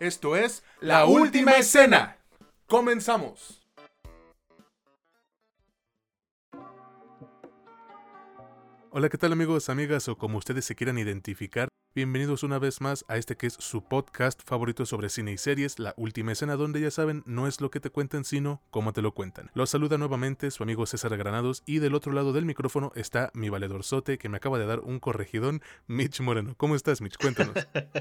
Esto es La Última Escena. Comenzamos. Hola, ¿qué tal amigos, amigas o como ustedes se quieran identificar? Bienvenidos una vez más a este que es su podcast favorito sobre cine y series, La Última Escena, donde ya saben, no es lo que te cuentan, sino cómo te lo cuentan. Los saluda nuevamente su amigo César Granados y del otro lado del micrófono está mi valedor Sote, que me acaba de dar un corregidón, Mitch Moreno. ¿Cómo estás, Mitch? Cuéntanos.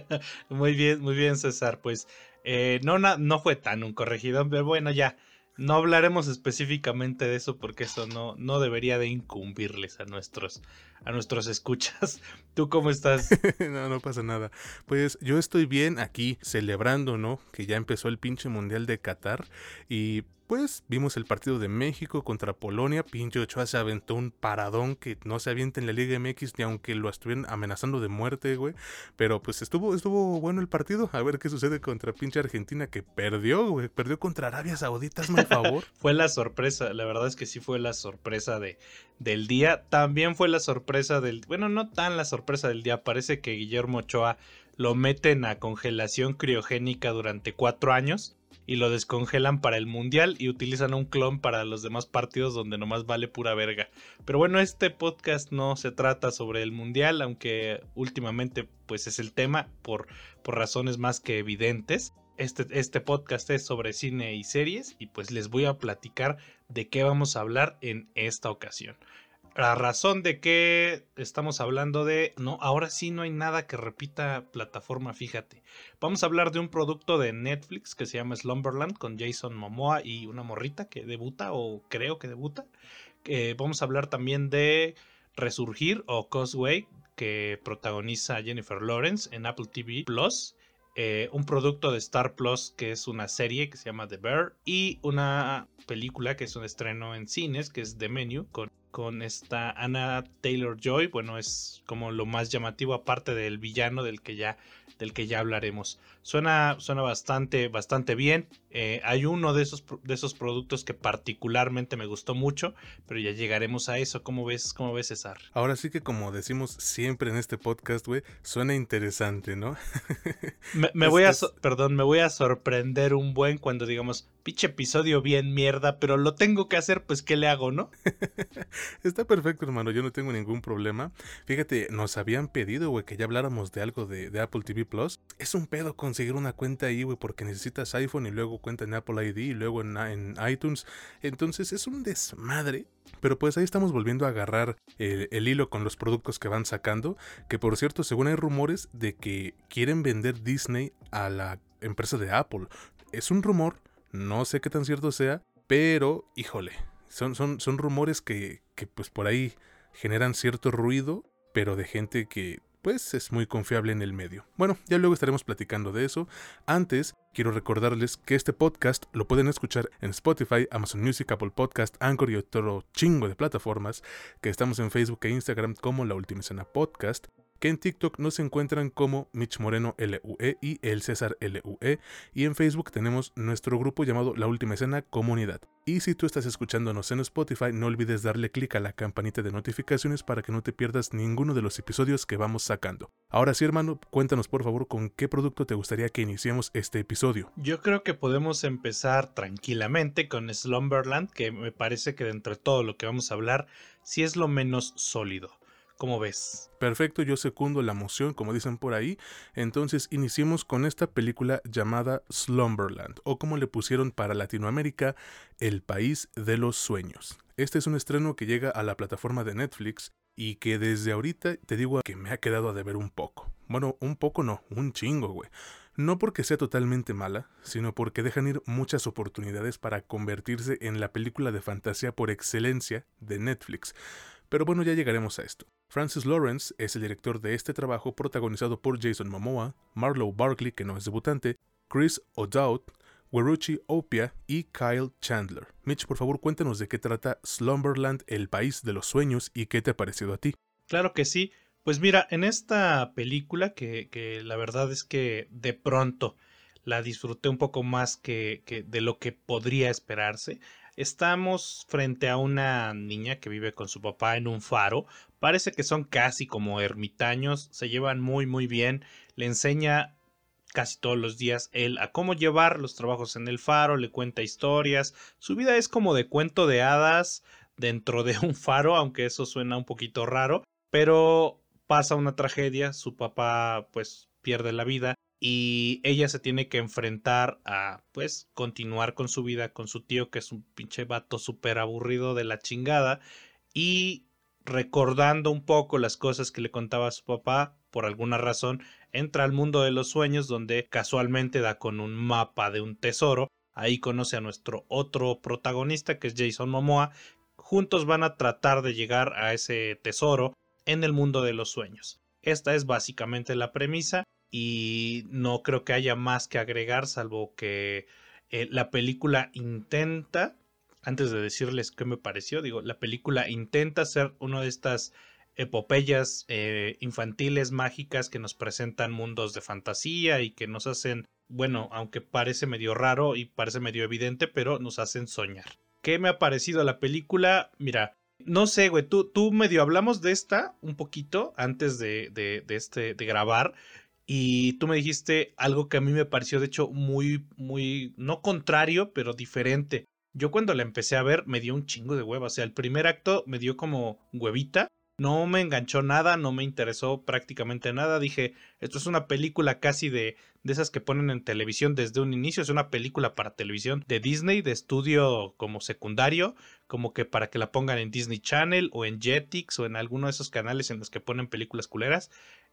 muy bien, muy bien, César. Pues eh, no, no fue tan un corregidón, pero bueno, ya no hablaremos específicamente de eso porque eso no, no debería de incumbirles a nuestros, a nuestros escuchas. ¿Tú cómo estás? no, no pasa nada. Pues yo estoy bien aquí celebrando, ¿no? Que ya empezó el pinche mundial de Qatar y pues vimos el partido de México contra Polonia. Pinche Ochoa se aventó un paradón que no se avienta en la Liga MX ni aunque lo estuvieran amenazando de muerte, güey. Pero pues estuvo, estuvo bueno el partido. A ver qué sucede contra pinche Argentina que perdió, güey. Perdió contra Arabia Saudita, hazme el favor. fue la sorpresa, la verdad es que sí fue la sorpresa de, del día. También fue la sorpresa Bueno, no tan la sorpresa del día. Parece que Guillermo Ochoa lo meten a congelación criogénica durante cuatro años y lo descongelan para el mundial y utilizan un clon para los demás partidos donde nomás vale pura verga. Pero bueno, este podcast no se trata sobre el mundial, aunque últimamente pues es el tema por, por razones más que evidentes. Este, este podcast es sobre cine y series y pues les voy a platicar de qué vamos a hablar en esta ocasión la razón de que estamos hablando de, no, ahora sí no hay nada que repita plataforma, fíjate. Vamos a hablar de un producto de Netflix que se llama Slumberland con Jason Momoa y una morrita que debuta o creo que debuta. Eh, vamos a hablar también de Resurgir o Causeway que protagoniza Jennifer Lawrence en Apple TV Plus. Eh, un producto de Star Plus que es una serie que se llama The Bear y una película que es un estreno en cines que es The Menu con con esta Anna Taylor Joy. Bueno, es como lo más llamativo, aparte del villano del que ya, del que ya hablaremos. Suena, suena bastante, bastante bien. Eh, hay uno de esos, de esos productos que particularmente me gustó mucho, pero ya llegaremos a eso. ¿Cómo ves, cómo ves César? Ahora sí que como decimos siempre en este podcast, güey, suena interesante, ¿no? me, voy a, perdón, me voy a sorprender un buen cuando digamos, pinche episodio bien mierda, pero lo tengo que hacer, pues ¿qué le hago, no? Está perfecto, hermano, yo no tengo ningún problema. Fíjate, nos habían pedido, que ya habláramos de algo de, Apple TV Plus. Es un pedo conseguir una cuenta ahí, güey, porque necesitas iPhone y luego cuenta en Apple ID y luego en, iTunes. Entonces es un desmadre. Pero pues ahí estamos volviendo a agarrar el, hilo con los productos que van sacando. Que por cierto, según hay rumores de que quieren vender Disney a la empresa de Apple. Es un rumor, no sé qué tan cierto sea, pero híjole, son, son, son rumores que, que pues por ahí generan cierto ruido, pero de gente que pues es muy confiable en el medio. Bueno, ya luego estaremos platicando de eso. Antes, quiero recordarles que este podcast lo pueden escuchar en Spotify, Amazon Music, Apple Podcast, Anchor y otro chingo de plataformas, que estamos en Facebook e Instagram como La Última Escena Podcast que en TikTok nos encuentran como Mitch Moreno LUE y El César LUE, y en Facebook tenemos nuestro grupo llamado La Última Escena Comunidad. Y si tú estás escuchándonos en Spotify, no olvides darle clic a la campanita de notificaciones para que no te pierdas ninguno de los episodios que vamos sacando. Ahora sí, hermano, cuéntanos por favor con qué producto te gustaría que iniciemos este episodio. Yo creo que podemos empezar tranquilamente con Slumberland, que me parece que de entre todo lo que vamos a hablar, sí es lo menos sólido. ¿Cómo ves? Perfecto, yo secundo la moción, como dicen por ahí. Entonces iniciemos con esta película llamada Slumberland, o como le pusieron para Latinoamérica, El País de los Sueños. Este es un estreno que llega a la plataforma de Netflix y que desde ahorita te digo que me ha quedado a deber un poco. Bueno, un poco no, un chingo, güey. No porque sea totalmente mala, sino porque dejan ir muchas oportunidades para convertirse en la película de fantasía por excelencia de Netflix. Pero bueno, ya llegaremos a esto. Francis Lawrence es el director de este trabajo protagonizado por Jason Momoa, Marlowe Barkley, que no es debutante, Chris O'Dowd, Weruchi Opia y Kyle Chandler. Mitch, por favor, cuéntanos de qué trata Slumberland, el país de los sueños, y qué te ha parecido a ti. Claro que sí. Pues mira, en esta película, que, la verdad es que de pronto la disfruté un poco más que de lo que podría esperarse. Estamos frente a una niña que vive con su papá en un faro. Parece que son casi como ermitaños, se llevan muy muy bien. Le enseña casi todos los días él a cómo llevar los trabajos en el faro, le cuenta historias. Su vida es como de cuento de hadas dentro de un faro, aunque eso suena un poquito raro, pero pasa una tragedia, su papá pues pierde la vida y ella se tiene que enfrentar a pues continuar con su vida con su tío que es un pinche vato súper aburrido de la chingada y recordando un poco las cosas que le contaba a su papá por alguna razón entra al mundo de los sueños donde casualmente da con un mapa de un tesoro. Ahí conoce a nuestro otro protagonista que es Jason Momoa. Juntos van a tratar de llegar a ese tesoro en el mundo de los sueños. Esta es básicamente la premisa y no creo que haya más que agregar salvo que eh, la película intenta, antes de decirles qué me pareció, digo, la película intenta ser una de estas epopeyas eh, infantiles mágicas que nos presentan mundos de fantasía y que nos hacen, bueno, aunque parece medio raro y parece medio evidente, pero nos hacen soñar. ¿Qué me ha parecido la película? Mira, no sé, güey, tú, tú medio hablamos de esta un poquito antes de, de, de, este, de grabar y tú me dijiste algo que a mí me pareció de hecho muy, muy, no contrario, pero diferente. Yo cuando la empecé a ver me dio un chingo de hueva, o sea, el primer acto me dio como huevita, no me enganchó nada, no me interesó prácticamente nada, dije, esto es una película casi de, de esas que ponen en televisión desde un inicio, es una película para televisión de Disney, de estudio como secundario, como que para que la pongan en Disney Channel o en Jetix o en alguno de esos canales en los que ponen películas culeras.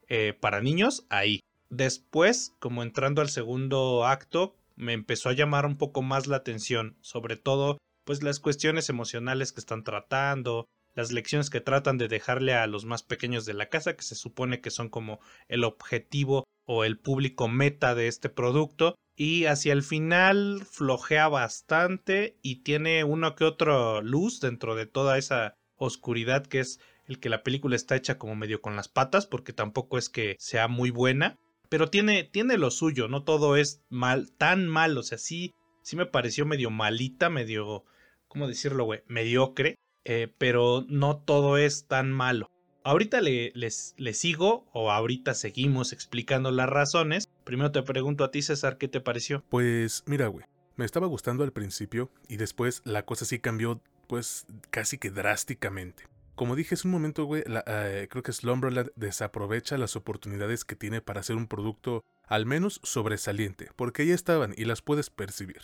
Eh, para niños, ahí. Después, como entrando al segundo acto, me empezó a llamar un poco más la atención, sobre todo, pues las cuestiones emocionales que están tratando, las lecciones que tratan de dejarle a los más pequeños de la casa, que se supone que son como el objetivo o el público meta de este producto, y hacia el final flojea bastante y tiene uno que otro luz dentro de toda esa oscuridad que es el que la película está hecha como medio con las patas, porque tampoco es que sea muy buena, pero tiene, tiene lo suyo, no todo es mal, tan mal, o sea, sí, sí me pareció medio malita, medio, ¿cómo decirlo, güey? Mediocre, eh, pero no todo es tan malo. Ahorita le, les, sigo o ahorita seguimos explicando las razones. Primero te pregunto a ti, César, ¿qué te pareció? Pues mira, güey, me estaba gustando al principio y después la cosa sí cambió, pues casi que drásticamente. Como dije hace un momento, eh, creo que Slumberland desaprovecha las oportunidades que tiene para hacer un producto al menos sobresaliente, porque ya estaban y las puedes percibir.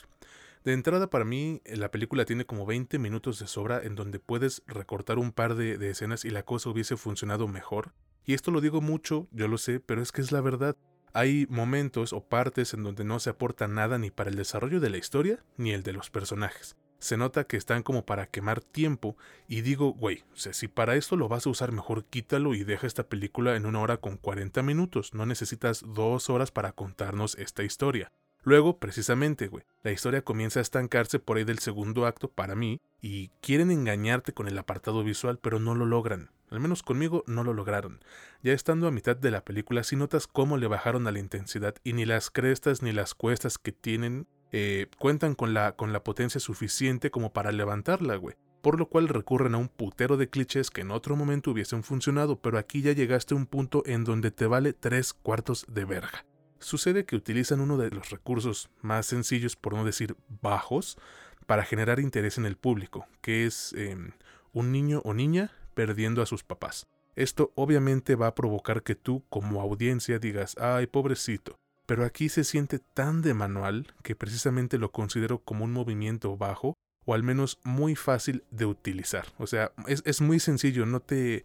De entrada, para mí, la película tiene como 20 minutos de sobra en donde puedes recortar un par de, de escenas y la cosa hubiese funcionado mejor. Y esto lo digo mucho, yo lo sé, pero es que es la verdad. Hay momentos o partes en donde no se aporta nada ni para el desarrollo de la historia ni el de los personajes se nota que están como para quemar tiempo y digo, güey, si para esto lo vas a usar mejor quítalo y deja esta película en una hora con 40 minutos, no necesitas dos horas para contarnos esta historia. Luego, precisamente, güey, la historia comienza a estancarse por ahí del segundo acto para mí y quieren engañarte con el apartado visual, pero no lo logran. Al menos conmigo no lo lograron. Ya estando a mitad de la película, si notas cómo le bajaron a la intensidad y ni las crestas ni las cuestas que tienen eh, cuentan con la, con la potencia suficiente como para levantarla, güey. Por lo cual recurren a un putero de clichés que en otro momento hubiesen funcionado, pero aquí ya llegaste a un punto en donde te vale tres cuartos de verga. Sucede que utilizan uno de los recursos más sencillos, por no decir bajos, para generar interés en el público, que es em, un niño o niña perdiendo a sus papás. Esto obviamente va a provocar que tú como audiencia digas, ay pobrecito, pero aquí se siente tan de manual que precisamente lo considero como un movimiento bajo o al menos muy fácil de utilizar. O sea, es, muy sencillo, no te...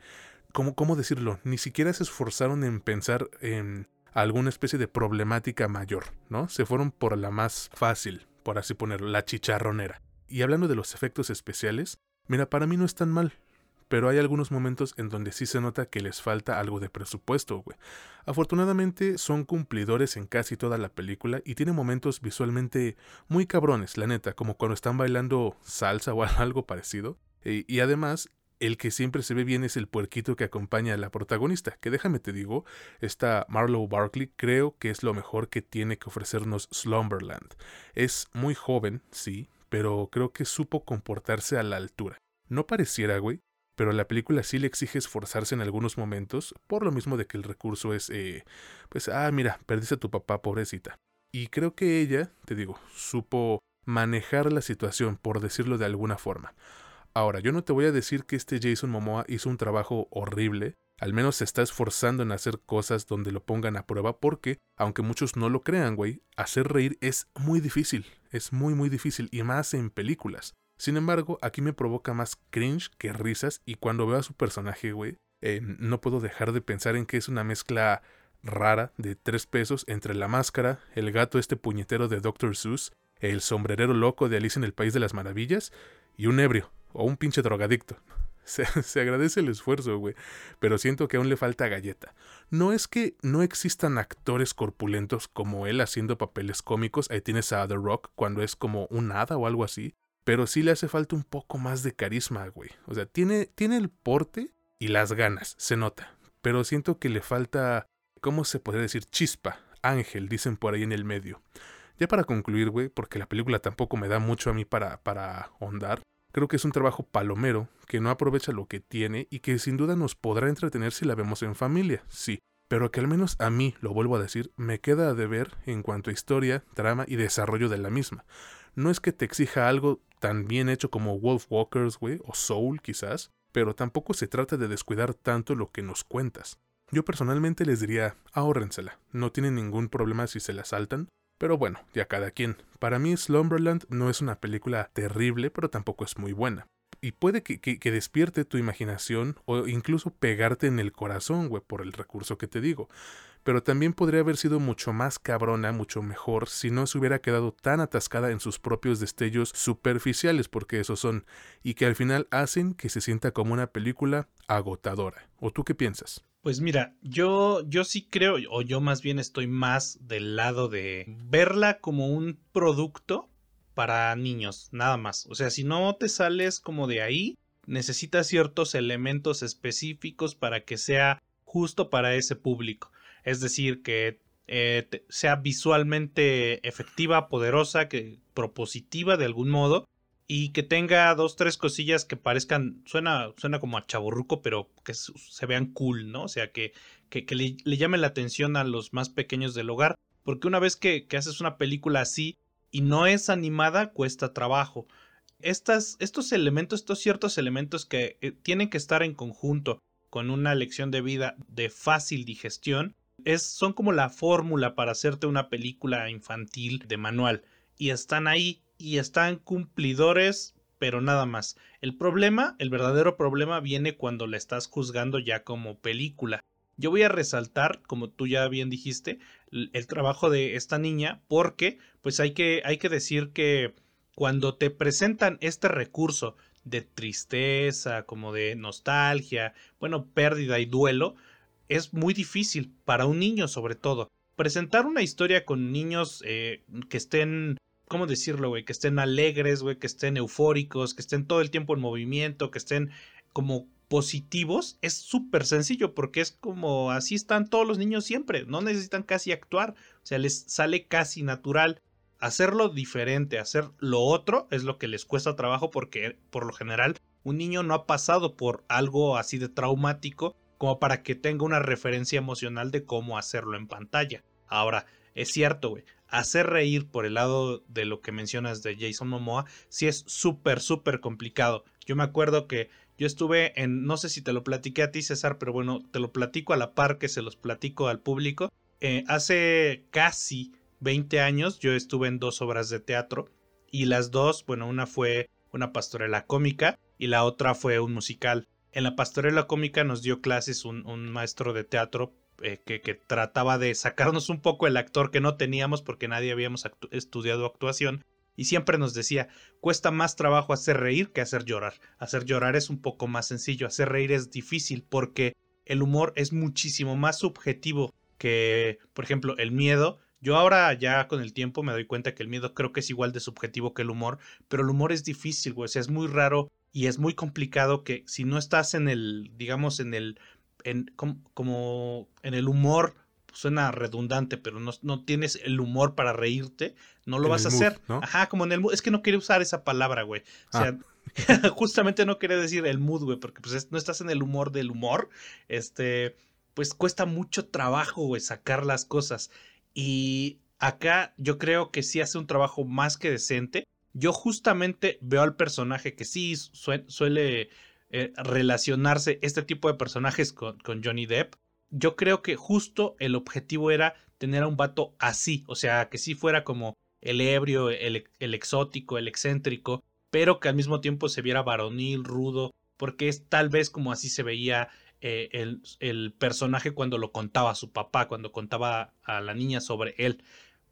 ¿cómo, ¿Cómo decirlo? Ni siquiera se esforzaron en pensar en alguna especie de problemática mayor, ¿no? Se fueron por la más fácil, por así ponerlo, la chicharronera. Y hablando de los efectos especiales, mira, para mí no es tan mal pero hay algunos momentos en donde sí se nota que les falta algo de presupuesto, güey. Afortunadamente son cumplidores en casi toda la película y tiene momentos visualmente muy cabrones, la neta, como cuando están bailando salsa o algo parecido. E, y además, el que siempre se ve bien es el puerquito que acompaña a la protagonista, que déjame te digo, esta Marlowe Barkley creo que es lo mejor que tiene que ofrecernos Slumberland. Es muy joven, sí, pero creo que supo comportarse a la altura. No pareciera, güey, pero la película sí le exige esforzarse en algunos momentos, por lo mismo de que el recurso es, eh, pues, ah, mira, perdiste a tu papá, pobrecita. Y creo que ella, te digo, supo manejar la situación, por decirlo de alguna forma. Ahora, yo no te voy a decir que este Jason Momoa hizo un trabajo horrible, al menos se está esforzando en hacer cosas donde lo pongan a prueba porque, aunque muchos no lo crean, güey, hacer reír es muy difícil, es muy muy difícil y más en películas. Sin embargo, aquí me provoca más cringe que risas y cuando veo a su personaje, güey, eh, no puedo dejar de pensar en que es una mezcla rara de tres pesos entre la máscara, el gato este puñetero de Dr. Seuss, el sombrerero loco de Alice en el País de las Maravillas y un ebrio o un pinche drogadicto. Se, agradece el esfuerzo, güey, pero siento que aún le falta galleta. No es que no existan actores corpulentos como él haciendo papeles cómicos, ahí tienes a The Rock cuando es como un hada o algo así, pero sí le hace falta un poco más de carisma, güey. O sea, tiene, tiene el porte y las ganas, se nota, pero siento que le falta, ¿cómo se podría decir? Chispa, ángel, dicen por ahí en el medio. Ya para concluir, güey, porque la película tampoco me da mucho a mí para, para ahondar, Creo que es un trabajo palomero, que no aprovecha lo que tiene y que sin duda nos podrá entretener si la vemos en familia, sí, pero que al menos a mí, lo vuelvo a decir, me queda de ver en cuanto a historia, trama y desarrollo de la misma. No es que te exija algo tan bien hecho como Wolf Walkers, güey, o Soul quizás, pero tampoco se trata de descuidar tanto lo que nos cuentas. Yo personalmente les diría, ahórrensela, no tienen ningún problema si se la saltan, pero bueno, ya cada quien. Para mí Slumberland no es una película terrible, pero tampoco es muy buena. Y puede que, que, despierte tu imaginación o incluso pegarte en el corazón, güey, por el recurso que te digo. Pero también podría haber sido mucho más cabrona, mucho mejor, si no se hubiera quedado tan atascada en sus propios destellos superficiales, porque esos son, y que al final hacen que se sienta como una película agotadora. ¿O tú qué piensas? Pues mira, yo, yo sí creo, o yo más bien estoy más del lado de verla como un producto para niños, nada más. O sea, si no te sales como de ahí, necesitas ciertos elementos específicos para que sea justo para ese público. Es decir, que eh, sea visualmente efectiva, poderosa, que propositiva de algún modo y que tenga dos, tres cosillas que parezcan, suena, suena como a chaburruco, pero que se vean cool, ¿no? O sea, que, que, le, le, llame la atención a los más pequeños del hogar, porque una vez que, que haces una película así y no es animada, cuesta trabajo. Estas, estos elementos, estos ciertos elementos que eh, tienen que estar en conjunto con una lección de vida de fácil digestión, son como la fórmula para hacerte una película infantil de manual. Y están ahí y están cumplidores, pero nada más. El problema, el verdadero problema viene cuando la estás juzgando ya como película. Yo voy a resaltar, como tú ya bien dijiste, el trabajo de esta niña, porque pues hay que, hay que decir que cuando te presentan este recurso de tristeza, como de nostalgia, bueno, pérdida y duelo, es muy difícil para un niño sobre todo. Presentar una historia con niños eh, que estén ¿cómo decirlo, güey? Que estén alegres, güey, que estén eufóricos, que estén todo el tiempo en movimiento, que estén como positivos, es súper sencillo porque es como así están todos los niños siempre, no necesitan casi actuar, o sea, les sale casi natural. Hacerlo diferente, hacer lo otro es lo que les cuesta trabajo porque por lo general un niño no ha pasado por algo así de traumático como para que tenga una referencia emocional de cómo hacerlo en pantalla. Ahora, es cierto, güey, hacer reír por el lado de lo que mencionas de Jason Momoa, sí es súper, súper complicado. Yo me acuerdo que yo estuve en, no sé si te lo platiqué a ti, César, pero bueno, te lo platico a la par que se los platico al público. Eh, hace casi 20 años yo estuve en dos obras de teatro y las dos, bueno, una fue una pastorela cómica y la otra fue un musical. En la pastorela cómica nos dio clases un, maestro de teatro eh, que, trataba de sacarnos un poco el actor que no teníamos porque nadie habíamos estudiado actuación. Y siempre nos decía, cuesta más trabajo hacer reír que hacer llorar. Hacer llorar es un poco más sencillo, hacer reír es difícil porque el humor es muchísimo más subjetivo que, por ejemplo, el miedo. Yo ahora ya con el tiempo me doy cuenta que el miedo creo que es igual de subjetivo que el humor, pero el humor es difícil, güey. O sea, es muy raro y es muy complicado que si no estás en el, digamos, en el en, como, en el humor suena redundante, pero no, no tienes el humor para reírte, no lo vas a hacer. Ajá, como en el mood. Es que no quería usar esa palabra, güey. O sea, ah. justamente no quería decir el mood, güey, porque pues no estás en el humor del humor. Este, pues cuesta mucho trabajo, güey, sacar las cosas. Y acá yo creo que sí hace un trabajo más que decente. Yo justamente veo al personaje que sí suele eh, relacionarse este tipo de personajes con, Johnny Depp yo creo que justo el objetivo era tener a un vato así, o sea, que sí fuera como el ebrio, el, exótico, el excéntrico, pero que al mismo tiempo se viera varonil, rudo, porque es tal vez como así se veía eh, el, el, personaje cuando lo contaba a su papá, cuando contaba a la niña sobre él.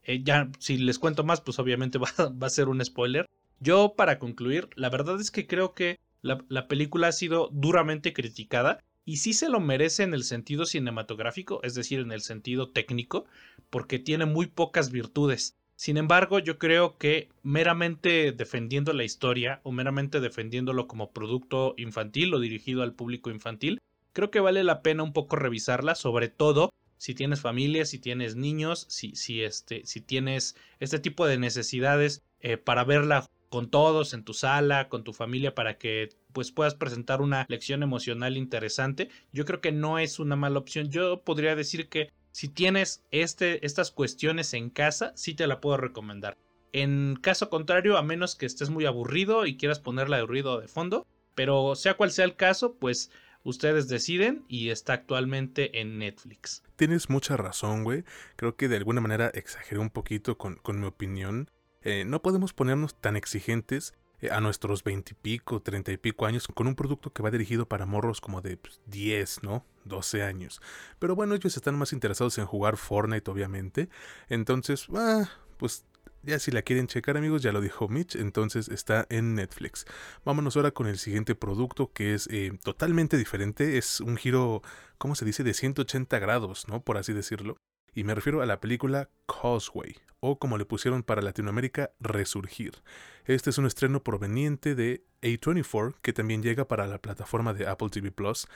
Eh, ya, si les cuento más, pues obviamente va, a ser un spoiler. Yo, para concluir, la verdad es que creo que la, la película ha sido duramente criticada y sí se lo merece en el sentido cinematográfico, es decir, en el sentido técnico, porque tiene muy pocas virtudes. Sin embargo, yo creo que meramente defendiendo la historia o meramente defendiéndolo como producto infantil o dirigido al público infantil, creo que vale la pena un poco revisarla, sobre todo si tienes familia, si tienes niños, si, si, este, si tienes este tipo de necesidades eh, para verla con todos en tu sala, con tu familia, para que pues puedas presentar una lección emocional interesante. Yo creo que no es una mala opción. Yo podría decir que si tienes este, estas cuestiones en casa, sí te la puedo recomendar. En caso contrario, a menos que estés muy aburrido y quieras ponerla de ruido de fondo, pero sea cual sea el caso, pues ustedes deciden y está actualmente en Netflix. Tienes mucha razón, güey. Creo que de alguna manera exageré un poquito con, con mi opinión. Eh, no podemos ponernos tan exigentes eh, a nuestros veintipico, treinta y pico años con un producto que va dirigido para morros como de 10, pues, ¿no? 12 años. Pero bueno, ellos están más interesados en jugar Fortnite, obviamente. Entonces, ah, pues ya si la quieren checar amigos, ya lo dijo Mitch, entonces está en Netflix. Vámonos ahora con el siguiente producto que es eh, totalmente diferente, es un giro, ¿cómo se dice?, de 180 grados, ¿no? Por así decirlo y me refiero a la película Causeway, o como le pusieron para Latinoamérica, Resurgir. Este es un estreno proveniente de A24, que también llega para la plataforma de Apple TV Plus,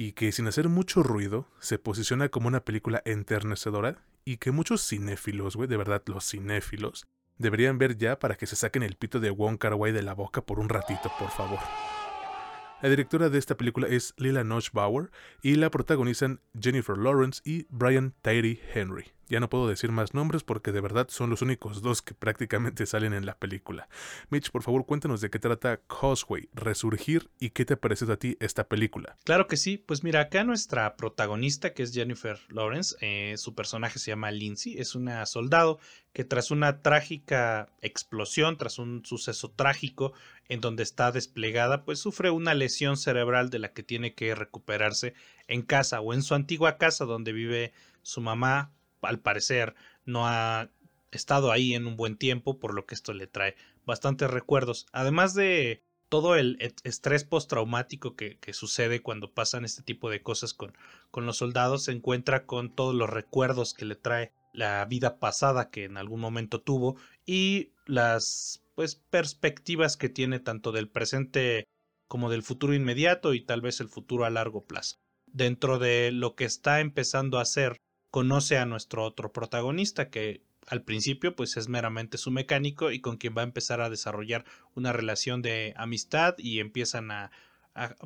y que sin hacer mucho ruido, se posiciona como una película enternecedora y que muchos cinéfilos, güey, de verdad los cinéfilos, deberían ver ya para que se saquen el pito de Wong Kar de la boca por un ratito, por favor. La directora de esta película es Lila Noche Bauer y la protagonizan Jennifer Lawrence y Brian Tyree Henry. Ya no puedo decir más nombres porque de verdad son los únicos dos que prácticamente salen en la película. Mitch, por favor, cuéntanos de qué trata Causeway, Resurgir y qué te parece a ti esta película. Claro que sí, pues mira, acá nuestra protagonista, que es Jennifer Lawrence, eh, su personaje se llama Lindsay, es una soldado que tras una trágica explosión, tras un suceso trágico en donde está desplegada, pues sufre una lesión cerebral de la que tiene que recuperarse en casa o en su antigua casa donde vive su mamá al parecer no ha estado ahí en un buen tiempo, por lo que esto le trae bastantes recuerdos. Además de todo el estrés postraumático que, que sucede cuando pasan este tipo de cosas con, con los soldados, se encuentra con todos los recuerdos que le trae la vida pasada que en algún momento tuvo y las pues perspectivas que tiene tanto del presente como del futuro inmediato y tal vez el futuro a largo plazo. Dentro de lo que está empezando a hacer conoce a nuestro otro protagonista que al principio pues es meramente su mecánico y con quien va a empezar a desarrollar una relación de amistad y empiezan a,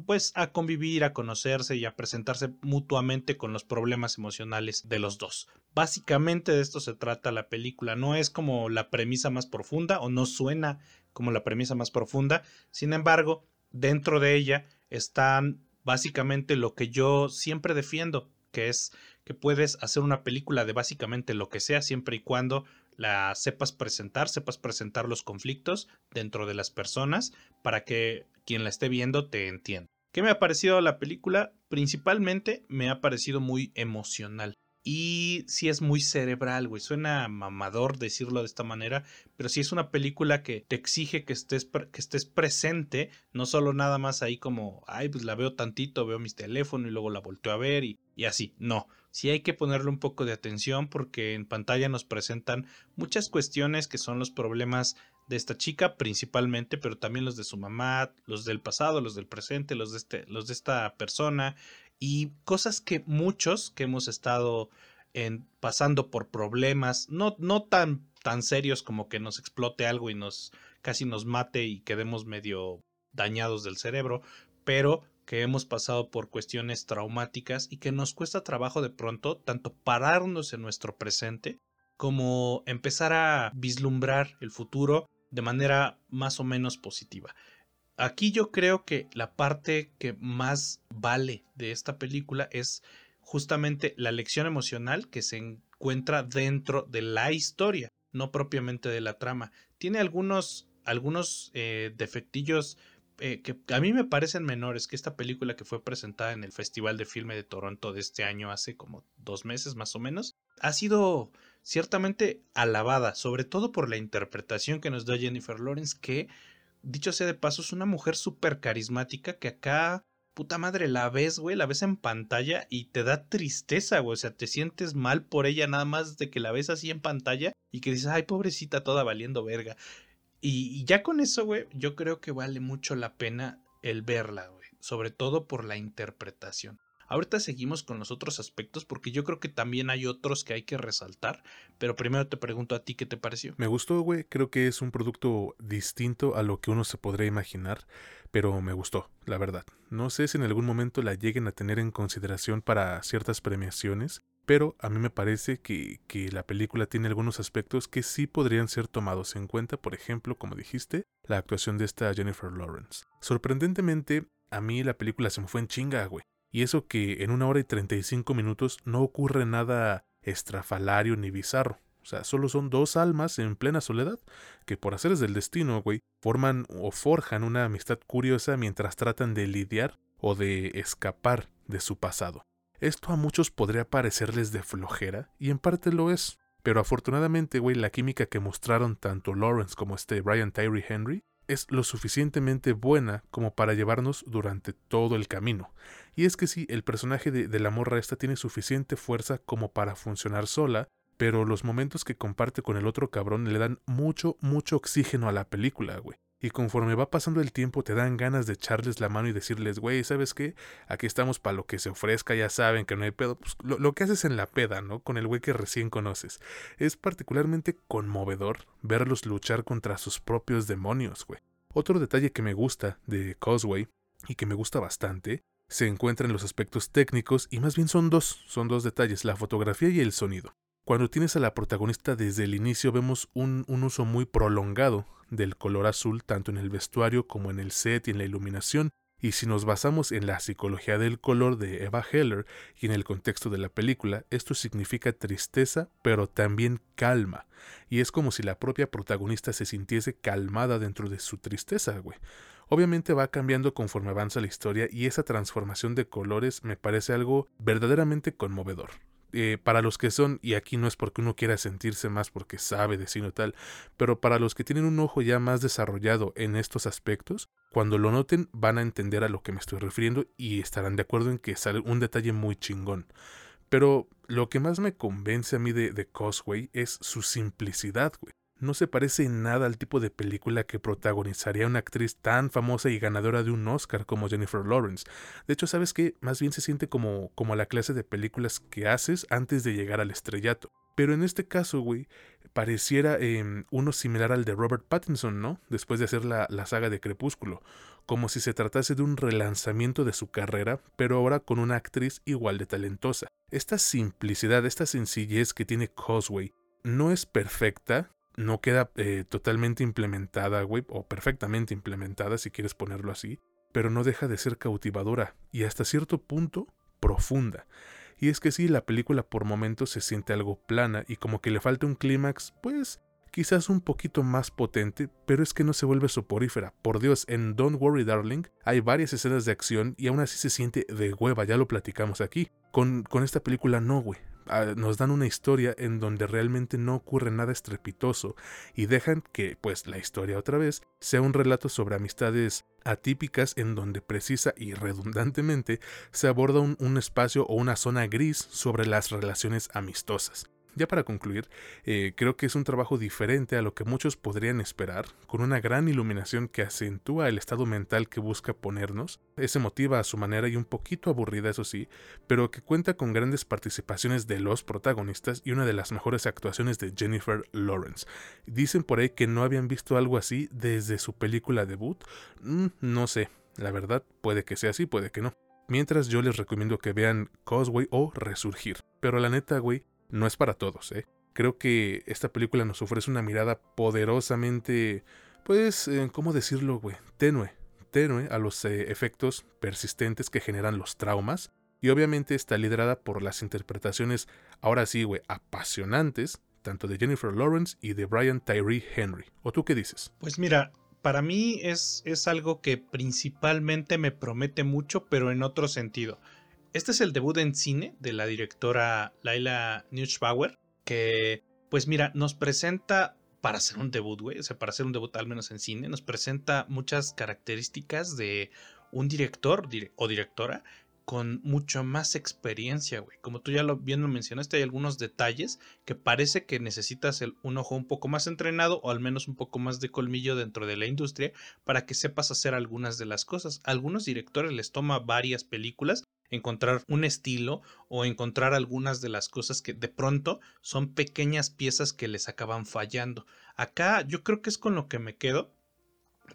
pues a convivir, a conocerse y a presentarse mutuamente con los problemas emocionales de los dos. Básicamente de esto se trata la película, no es como la premisa más profunda o no suena como la premisa más profunda, sin embargo, dentro de ella están básicamente lo que yo siempre defiendo, que es que puedes hacer una película de básicamente lo que sea siempre y cuando la sepas presentar, sepas presentar los conflictos dentro de las personas para que quien la esté viendo te entienda. ¿Qué me ha parecido la película? Principalmente me ha parecido muy emocional. Y sí es muy cerebral, güey. Suena mamador decirlo de esta manera, pero sí es una película que te exige que estés, que estés presente, no solo nada más ahí como, ay, pues la veo tantito, veo mis teléfonos y luego la volteo a ver y, y así. No, sí hay que ponerle un poco de atención porque en pantalla nos presentan muchas cuestiones que son los problemas de esta chica principalmente, pero también los de su mamá, los del pasado, los del presente, los de, este, los de esta persona y cosas que muchos que hemos estado en, pasando por problemas, no, no tan, tan serios como que nos explote algo y nos casi nos mate y quedemos medio dañados del cerebro, pero que hemos pasado por cuestiones traumáticas y que nos cuesta trabajo de pronto tanto pararnos en nuestro presente como empezar a vislumbrar el futuro de manera más o menos positiva. Aquí yo creo que la parte que más vale de esta película es justamente la lección emocional que se encuentra dentro de la historia, no propiamente de la trama. Tiene algunos, algunos eh, defectillos eh, que a mí me parecen menores que esta película que fue presentada en el Festival de Filme de Toronto de este año hace como dos meses más o menos, ha sido ciertamente alabada, sobre todo por la interpretación que nos da Jennifer Lawrence, que, dicho sea de paso, es una mujer súper carismática que acá puta madre, la ves, güey, la ves en pantalla y te da tristeza, güey. O sea, te sientes mal por ella nada más de que la ves así en pantalla y que dices, ay, pobrecita, toda valiendo verga. Y, ya con eso, güey, yo creo que vale mucho la pena el verla, güey. Sobre todo por la interpretación. Ahorita seguimos con los otros aspectos porque yo creo que también hay otros que hay que resaltar, pero primero te pregunto a ti qué te pareció. Me gustó, güey, creo que es un producto distinto a lo que uno se podría imaginar pero me gustó, la verdad. No sé si en algún momento la lleguen a tener en consideración para ciertas premiaciones, pero a mí me parece que, que, la película tiene algunos aspectos que sí podrían ser tomados en cuenta, por ejemplo, como dijiste, la actuación de esta Jennifer Lawrence. Sorprendentemente, a mí la película se me fue en chinga, güey. Y eso que en una hora y 35 minutos no ocurre nada estrafalario ni bizarro. O sea, solo son dos almas en plena soledad que por haceres del destino, güey, forman o forjan una amistad curiosa mientras tratan de lidiar o de escapar de su pasado. Esto a muchos podría parecerles de flojera, y en parte lo es. Pero afortunadamente, güey, la química que mostraron tanto Lawrence como este Brian Tyree Henry es lo suficientemente buena como para llevarnos durante todo el camino. Y es que sí, el personaje de, de la morra esta tiene suficiente fuerza como para funcionar sola, pero los momentos que comparte con el otro cabrón le dan mucho, mucho oxígeno a la película, güey. Y conforme va pasando el tiempo te dan ganas de echarles la mano y decirles, güey, ¿sabes qué? Aquí estamos para lo que se ofrezca, ya saben que no hay pedo. Pues, lo, lo, que haces en la peda, ¿no? Con el güey que recién conoces. Es particularmente conmovedor verlos luchar contra sus propios demonios, güey. Otro detalle que me gusta de Causeway, y que me gusta bastante, se encuentra en los aspectos técnicos, y más bien son dos, son dos detalles, la fotografía y el sonido. Cuando tienes a la protagonista desde el inicio vemos un, uso muy prolongado del color azul tanto en el vestuario como en el set y en la iluminación, y si nos basamos en la psicología del color de Eva Heller y en el contexto de la película, esto significa tristeza pero también calma, y es como si la propia protagonista se sintiese calmada dentro de su tristeza, güey. Obviamente va cambiando conforme avanza la historia y esa transformación de colores me parece algo verdaderamente conmovedor. Eh, para los que son, y aquí no es porque uno quiera sentirse más porque sabe de cine tal, pero para los que tienen un ojo ya más desarrollado en estos aspectos, cuando lo noten van a entender a lo que me estoy refiriendo y estarán de acuerdo en que sale un detalle muy chingón. Pero lo que más me convence a mí de, de Cosway es su simplicidad, güey no se parece en nada al tipo de película que protagonizaría una actriz tan famosa y ganadora de un Oscar como Jennifer Lawrence. De hecho, ¿sabes qué? Más bien se siente como, como la clase de películas que haces antes de llegar al estrellato. Pero en este caso, güey, pareciera em, uno similar al de Robert Pattinson, ¿no? Después de hacer la, la saga de Crepúsculo. Como si se tratase de un relanzamiento de su carrera, pero ahora con una actriz igual de talentosa. Esta simplicidad, esta sencillez que tiene Causeway no es perfecta, no queda eh, totalmente implementada, güey, o perfectamente implementada, si quieres ponerlo así, pero no deja de ser cautivadora y hasta cierto punto profunda. Y es que sí, la película por momentos se siente algo plana y como que le falta un clímax, pues quizás un poquito más potente, pero es que no se vuelve soporífera. Por Dios, en Don't Worry Darling hay varias escenas de acción y aún así se siente de hueva, ya lo platicamos aquí. Con, con esta película no, güey nos dan una historia en donde realmente no ocurre nada estrepitoso y dejan que, pues, la historia otra vez sea un relato sobre amistades atípicas en donde precisa y redundantemente se aborda un, un espacio o una zona gris sobre las relaciones amistosas. Ya para concluir, eh, creo que es un trabajo diferente a lo que muchos podrían esperar, con una gran iluminación que acentúa el estado mental que busca ponernos, es emotiva a su manera y un poquito aburrida eso sí, pero que cuenta con grandes participaciones de los protagonistas y una de las mejores actuaciones de Jennifer Lawrence. Dicen por ahí que no habían visto algo así desde su película debut, mm, no sé, la verdad puede que sea así, puede que no. Mientras yo les recomiendo que vean Causeway o Resurgir. Pero la neta, güey, no es para todos, ¿eh? Creo que esta película nos ofrece una mirada poderosamente, pues, eh, ¿cómo decirlo, güey? Tenue, tenue a los eh, efectos persistentes que generan los traumas. Y obviamente está liderada por las interpretaciones, ahora sí, güey, apasionantes, tanto de Jennifer Lawrence y de Brian Tyree Henry. ¿O tú qué dices? Pues mira, para mí es, es algo que principalmente me promete mucho, pero en otro sentido. Este es el debut en cine de la directora Laila Neuschbauer, que, pues mira, nos presenta, para hacer un debut, güey, o sea, para hacer un debut al menos en cine, nos presenta muchas características de un director o directora con mucho más experiencia, güey. Como tú ya lo, bien lo mencionaste, hay algunos detalles que parece que necesitas el, un ojo un poco más entrenado o al menos un poco más de colmillo dentro de la industria para que sepas hacer algunas de las cosas. algunos directores les toma varias películas encontrar un estilo o encontrar algunas de las cosas que de pronto son pequeñas piezas que les acaban fallando. Acá yo creo que es con lo que me quedo.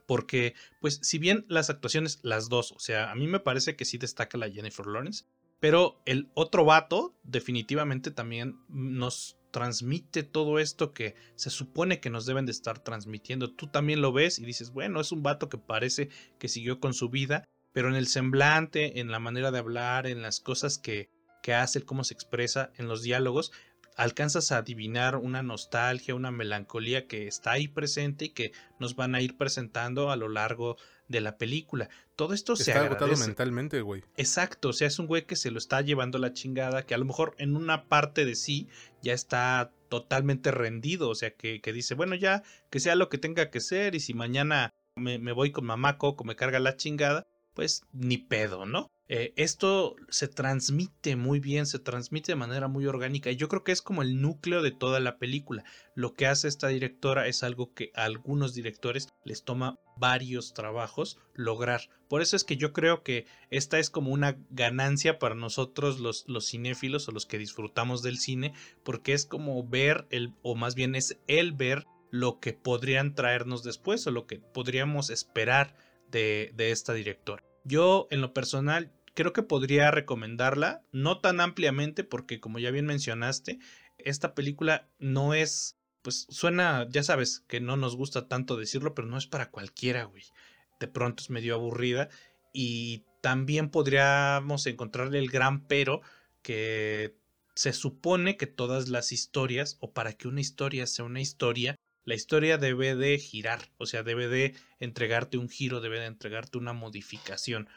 Porque, pues, si bien las actuaciones, las dos, o sea, a mí me parece que sí destaca la Jennifer Lawrence, pero el otro vato definitivamente también nos transmite todo esto que se supone que nos deben de estar transmitiendo. Tú también lo ves y dices, bueno, es un vato que parece que siguió con su vida pero en el semblante, en la manera de hablar, en las cosas que, que hace, cómo se expresa, en los diálogos, alcanzas a adivinar una nostalgia, una melancolía que está ahí presente y que nos van a ir presentando a lo largo de la película. Todo esto se Está agotado mentalmente, güey. Exacto, o sea, es un güey que se lo está llevando la chingada, que a lo mejor en una parte de sí ya está totalmente rendido, o sea, que, que dice, bueno, ya que sea lo que tenga que ser y si mañana me, me voy con mamá Coco, me carga la chingada, pues ni pedo, ¿no? Eh, esto se transmite muy bien, se transmite de manera muy orgánica y yo creo que es como el núcleo de toda la película. Lo que hace esta directora es algo que a algunos directores les toma varios trabajos lograr. Por eso es que yo creo que esta es como una ganancia para nosotros los, los cinéfilos o los que disfrutamos del cine, porque es como ver, el, o más bien es el ver lo que podrían traernos después o lo que podríamos esperar de, esta directora. Yo, en lo personal, creo que podría recomendarla, no tan ampliamente, porque como ya bien mencionaste, esta película no es, pues suena, ya sabes, que no nos gusta tanto decirlo, pero no es para cualquiera, güey. De pronto es medio aburrida y también podríamos encontrarle el gran pero que se supone que todas las historias, o para que una historia sea una historia, la historia debe de girar, o sea, debe de entregarte un giro, debe de entregarte una modificación.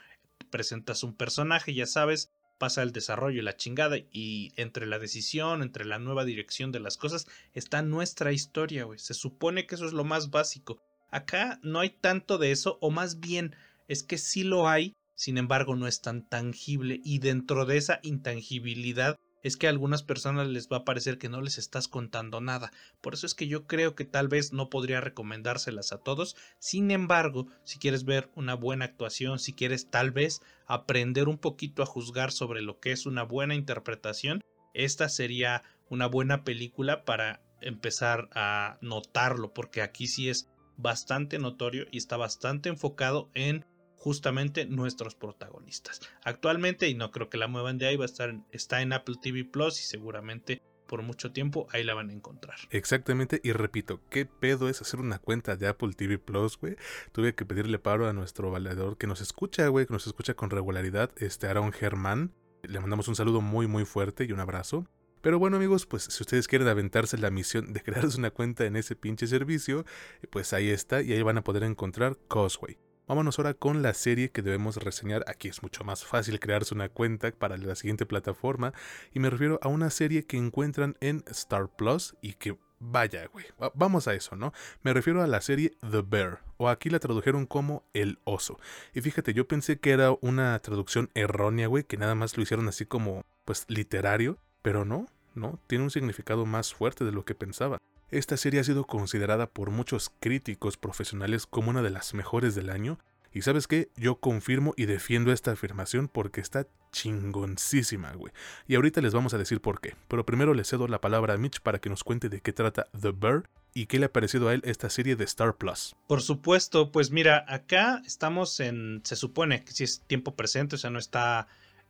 Presentas un personaje, ya sabes, pasa el desarrollo y la chingada, y entre la decisión, entre la nueva dirección de las cosas, está nuestra historia, güey. Se supone que eso es lo más básico. Acá no hay tanto de eso, o más bien es que sí lo hay, sin embargo no es tan tangible, y dentro de esa intangibilidad es que a algunas personas les va a parecer que no les estás contando nada. Por eso es que yo creo que tal vez no podría recomendárselas a todos. Sin embargo, si quieres ver una buena actuación, si quieres tal vez aprender un poquito a juzgar sobre lo que es una buena interpretación, esta sería una buena película para empezar a notarlo, porque aquí sí es bastante notorio y está bastante enfocado en justamente nuestros protagonistas. Actualmente, y no creo que la muevan de ahí, va a estar, está en Apple TV Plus y seguramente por mucho tiempo ahí la van a encontrar. Exactamente, y repito, ¿qué pedo es hacer una cuenta de Apple TV Plus, güey? Tuve que pedirle paro a nuestro valedor que nos escucha, güey, que nos escucha con regularidad, este Aaron Germán. Le mandamos un saludo muy, muy fuerte y un abrazo. Pero bueno amigos, pues si ustedes quieren aventarse la misión de crearse una cuenta en ese pinche servicio, pues ahí está y ahí van a poder encontrar Causeway. Vámonos ahora con la serie que debemos reseñar. Aquí es mucho más fácil crearse una cuenta para la siguiente plataforma. Y me refiero a una serie que encuentran en Star Plus y que vaya, güey. Vamos a eso, ¿no? Me refiero a la serie The Bear, o aquí la tradujeron como El Oso. Y fíjate, yo pensé que era una traducción errónea, güey, que nada más lo hicieron así como, pues, literario, pero no. ¿no? Tiene un significado más fuerte de lo que pensaba. Esta serie ha sido considerada por muchos críticos profesionales como una de las mejores del año. Y sabes qué, yo confirmo y defiendo esta afirmación porque está chingoncísima, güey. Y ahorita les vamos a decir por qué. Pero primero le cedo la palabra a Mitch para que nos cuente de qué trata The Bear y qué le ha parecido a él esta serie de Star Plus. Por supuesto, pues mira, acá estamos en, se supone que si es tiempo presente, o sea, no está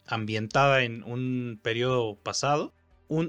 ambientada en un periodo pasado.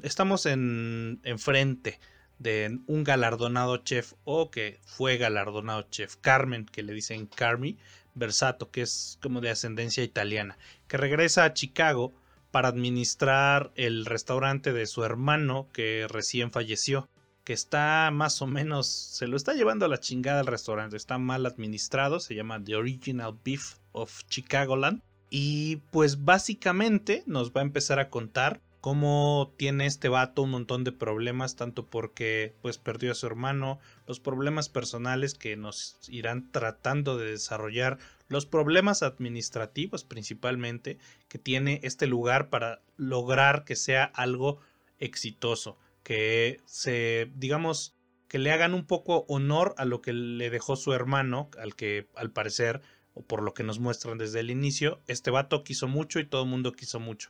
Estamos en, en frente de un galardonado chef o que fue galardonado chef, Carmen, que le dicen Carmi Versato, que es como de ascendencia italiana, que regresa a Chicago para administrar el restaurante de su hermano que recién falleció, que está más o menos, se lo está llevando a la chingada el restaurante, está mal administrado, se llama The Original Beef of Chicagoland, y pues básicamente nos va a empezar a contar cómo tiene este vato un montón de problemas, tanto porque pues perdió a su hermano, los problemas personales que nos irán tratando de desarrollar, los problemas administrativos principalmente que tiene este lugar para lograr que sea algo exitoso, que se, digamos, que le hagan un poco honor a lo que le dejó su hermano, al que al parecer, o por lo que nos muestran desde el inicio, este vato quiso mucho y todo el mundo quiso mucho.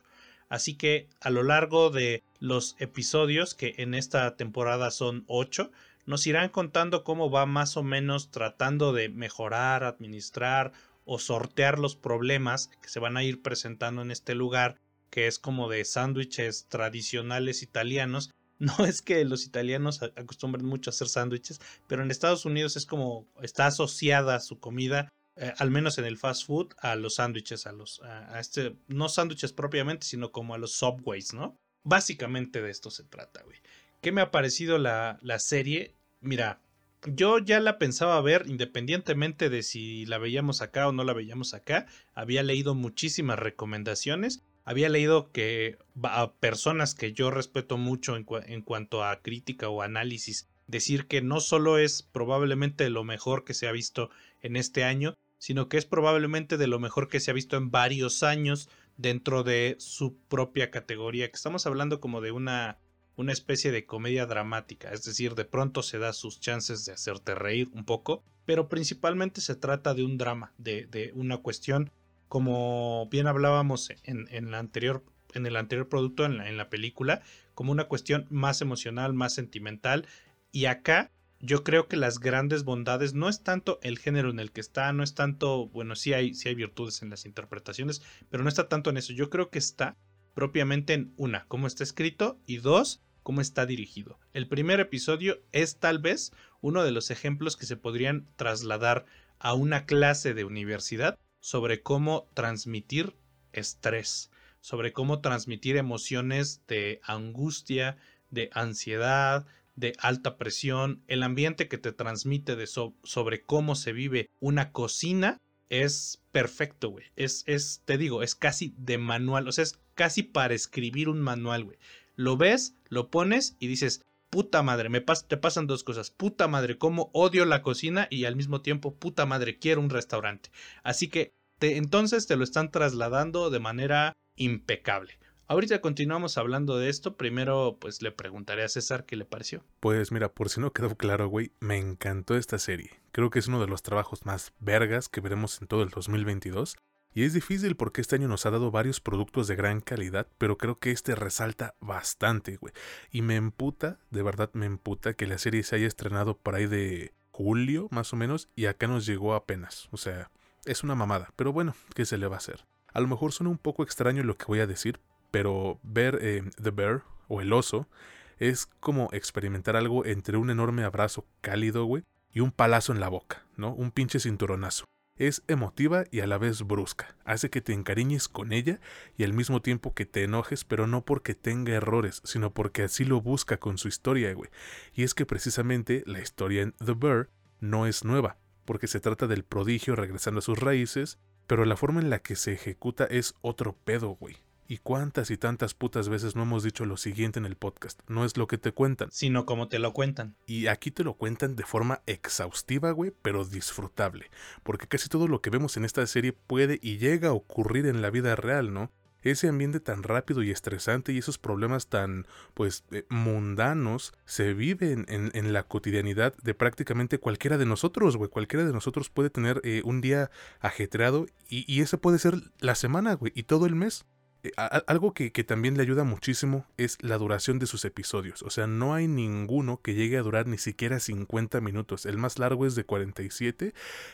Así que a lo largo de los episodios, que en esta temporada son 8, nos irán contando cómo va más o menos tratando de mejorar, administrar o sortear los problemas que se van a ir presentando en este lugar, que es como de sándwiches tradicionales italianos. No es que los italianos acostumbren mucho a hacer sándwiches, pero en Estados Unidos es como está asociada su comida eh, al menos en el fast food, a los sándwiches, a los, a, este, no sándwiches propiamente, sino como a los subways, ¿no? Básicamente de esto se trata, güey. ¿Qué me ha parecido la, la serie? Mira, yo ya la pensaba ver independientemente de si la veíamos acá o no la veíamos acá. Había leído muchísimas recomendaciones. Había leído que a personas que yo respeto mucho en, en, cuanto a crítica o análisis, decir que no solo es probablemente lo mejor que se ha visto en este año, sino que es probablemente de lo mejor que se ha visto en varios años dentro de su propia categoría, que estamos hablando como de una, una especie de comedia dramática, es decir, de pronto se da sus chances de hacerte reír un poco, pero principalmente se trata de un drama, de, de una cuestión, como bien hablábamos en, en, la anterior, en el anterior producto, en la, en la película, como una cuestión más emocional, más sentimental, y acá yo creo que las grandes bondades no es tanto el género en el que está, no es tanto, bueno, sí hay, sí hay virtudes en las interpretaciones, pero no está tanto en eso. Yo creo que está propiamente en una, cómo está escrito y dos, cómo está dirigido. El primer episodio es tal vez uno de los ejemplos que se podrían trasladar a una clase de universidad sobre cómo transmitir estrés, sobre cómo transmitir emociones de angustia, de ansiedad, de alta presión, el ambiente que te transmite de sobre cómo se vive una cocina es perfecto, güey. Es, es, te digo, es casi de manual, o sea, es casi para escribir un manual, güey. Lo ves, lo pones y dices, puta madre, me te pasan dos cosas, puta madre, cómo odio la cocina y al mismo tiempo, puta madre, quiero un restaurante. Así que te, entonces te lo están trasladando de manera impecable. Ahorita continuamos hablando de esto. Primero, pues le preguntaré a César qué le pareció. Pues mira, por si no quedó claro, güey, me encantó esta serie. Creo que es uno de los trabajos más vergas que veremos en todo el 2022. Y es difícil porque este año nos ha dado varios productos de gran calidad, pero creo que este resalta bastante, güey. Y me emputa, de verdad me emputa que la serie se haya estrenado por ahí de julio, más o menos, y acá nos llegó apenas. O sea, es una mamada, pero bueno, ¿qué se le va a hacer? A lo mejor suena un poco extraño lo que voy a decir, pero ver eh, The Bear o el oso es como experimentar algo entre un enorme abrazo cálido, güey, y un palazo en la boca, ¿no? Un pinche cinturonazo. Es emotiva y a la vez brusca. Hace que te encariñes con ella y al mismo tiempo que te enojes, pero no porque tenga errores, sino porque así lo busca con su historia, güey. Y es que precisamente la historia en The Bear no es nueva, porque se trata del prodigio regresando a sus raíces, pero la forma en la que se ejecuta es otro pedo, güey. Y cuántas y tantas putas veces no hemos dicho lo siguiente en el podcast. No es lo que te cuentan. Sino como te lo cuentan. Y aquí te lo cuentan de forma exhaustiva, güey, pero disfrutable. Porque casi todo lo que vemos en esta serie puede y llega a ocurrir en la vida real, ¿no? ese ambiente tan rápido y estresante y esos problemas tan, pues, eh, mundanos se viven en, la cotidianidad de prácticamente cualquiera de nosotros, güey. Cualquiera de nosotros puede tener eh, un día ajetreado y, y ese puede ser la semana, güey, y todo el mes. Eh, algo que, que, también le ayuda muchísimo es la duración de sus episodios. O sea, no hay ninguno que llegue a durar ni siquiera 50 minutos. El más largo es de 47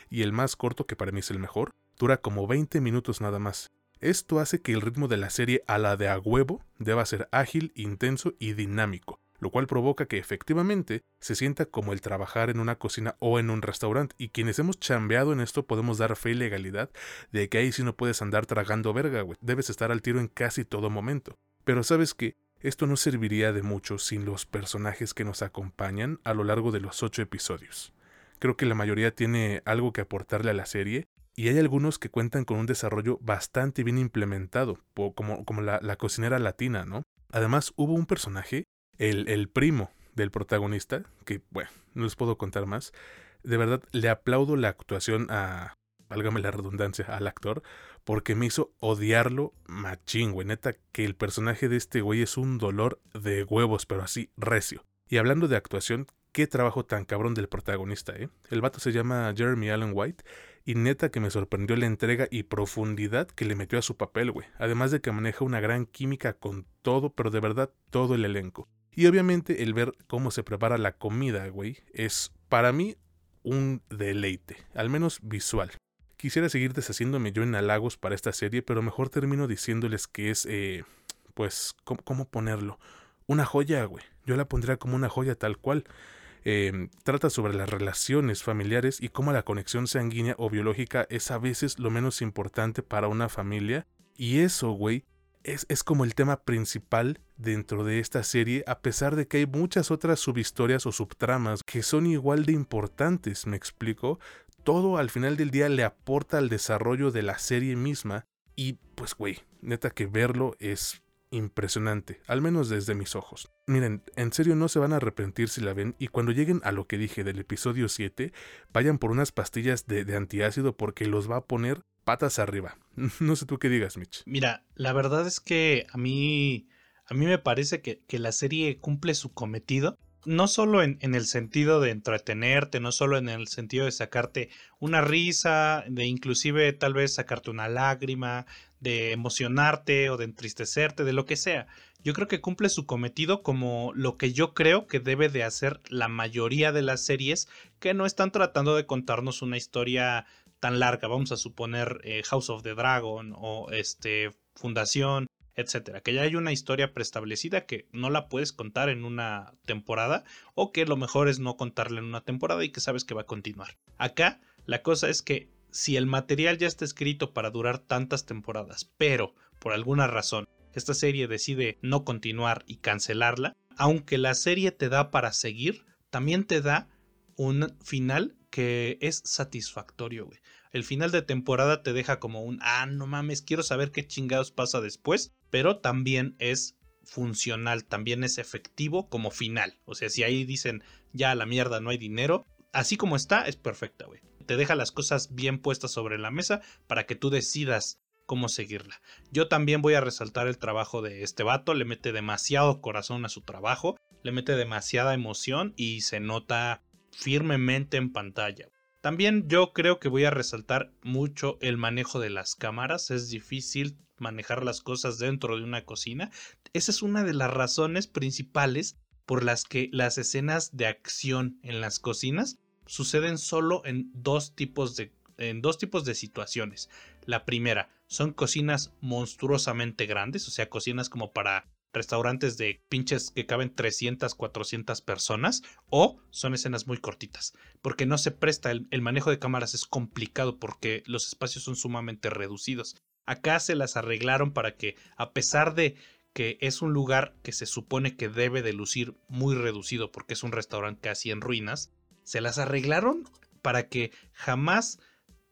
y el más corto, que para mí es el mejor, dura como 20 minutos nada más. Esto hace que el ritmo de la serie a la de a huevo deba ser ágil, intenso y dinámico, lo cual provoca que efectivamente se sienta como el trabajar en una cocina o en un restaurante, y quienes hemos chambeado en esto podemos dar fe y legalidad de que ahí sí no puedes andar tragando verga, güey, debes estar al tiro en casi todo momento. Pero sabes que esto no serviría de mucho sin los personajes que nos acompañan a lo largo de los ocho episodios. Creo que la mayoría tiene algo que aportarle a la serie y hay algunos que cuentan con un desarrollo bastante bien implementado, como, como la, cocinera latina, ¿no? Además, hubo un personaje, el, el primo del protagonista, que, bueno, no les puedo contar más. De verdad, le aplaudo la actuación a, válgame la redundancia, al actor, porque me hizo odiarlo machín, güey. Neta, que el personaje de este güey es un dolor de huevos, pero así recio. Y hablando de actuación, qué trabajo tan cabrón del protagonista, ¿eh? El vato se llama Jeremy Allen White y neta que me sorprendió la entrega y profundidad que le metió a su papel, güey. Además de que maneja una gran química con todo, pero de verdad todo el elenco. Y obviamente el ver cómo se prepara la comida, güey, es para mí un deleite, al menos visual. Quisiera seguir deshaciéndome yo en halagos para esta serie, pero mejor termino diciéndoles que es, eh, pues, ¿cómo, ponerlo? Una joya, güey. Yo la pondría como una joya tal cual. Em, trata sobre las relaciones familiares y cómo la conexión sanguínea o biológica es a veces lo menos importante para una familia. Y eso, güey, es, es, como el tema principal dentro de esta serie, a pesar de que hay muchas otras subhistorias o subtramas que son igual de importantes, me explico. Todo al final del día le aporta al desarrollo de la serie misma. Y pues, güey, neta que verlo es impresionante, al menos desde mis ojos. Miren, en serio no se van a arrepentir si la ven y cuando lleguen a lo que dije del episodio 7, vayan por unas pastillas de, antiácido porque los va a poner patas arriba. No sé tú qué digas, Mitch. Mira, la verdad es que a mí, a mí me parece que, que la serie cumple su cometido no solo en, en, el sentido de entretenerte, no solo en el sentido de sacarte una risa, de inclusive tal vez sacarte una lágrima, de emocionarte o de entristecerte, de lo que sea. Yo creo que cumple su cometido como lo que yo creo que debe de hacer la mayoría de las series que no están tratando de contarnos una historia tan larga. Vamos a suponer eh, House of the Dragon o este Fundación etcétera. Que ya hay una historia preestablecida que no la puedes contar en una temporada o que lo mejor es no contarla en una temporada y que sabes que va a continuar. Acá la cosa es que si el material ya está escrito para durar tantas temporadas, pero por alguna razón esta serie decide no continuar y cancelarla, aunque la serie te da para seguir, también te da un final que es satisfactorio, güey. El final de temporada te deja como un, ah, no mames, quiero saber qué chingados pasa después, pero también es funcional, también es efectivo como final. O sea, si ahí dicen, ya la mierda, no hay dinero, así como está, es perfecta, güey. Te deja las cosas bien puestas sobre la mesa para que tú decidas cómo seguirla. Yo también voy a resaltar el trabajo de este vato, le mete demasiado corazón a su trabajo, le mete demasiada emoción y se nota firmemente en pantalla. También yo creo que voy a resaltar mucho el manejo de las cámaras. Es difícil manejar las cosas dentro de una cocina. Esa es una de las razones principales por las que las escenas de acción en las cocinas suceden solo en dos tipos de en dos tipos de situaciones. La primera, son cocinas monstruosamente grandes, o sea, cocinas como para restaurantes de pinches que caben 300, 400 personas o son escenas muy cortitas porque no se presta el, manejo de cámaras es complicado porque los espacios son sumamente reducidos. Acá se las arreglaron para que a pesar de que es un lugar que se supone que debe de lucir muy reducido porque es un restaurante casi en ruinas, se las arreglaron para que jamás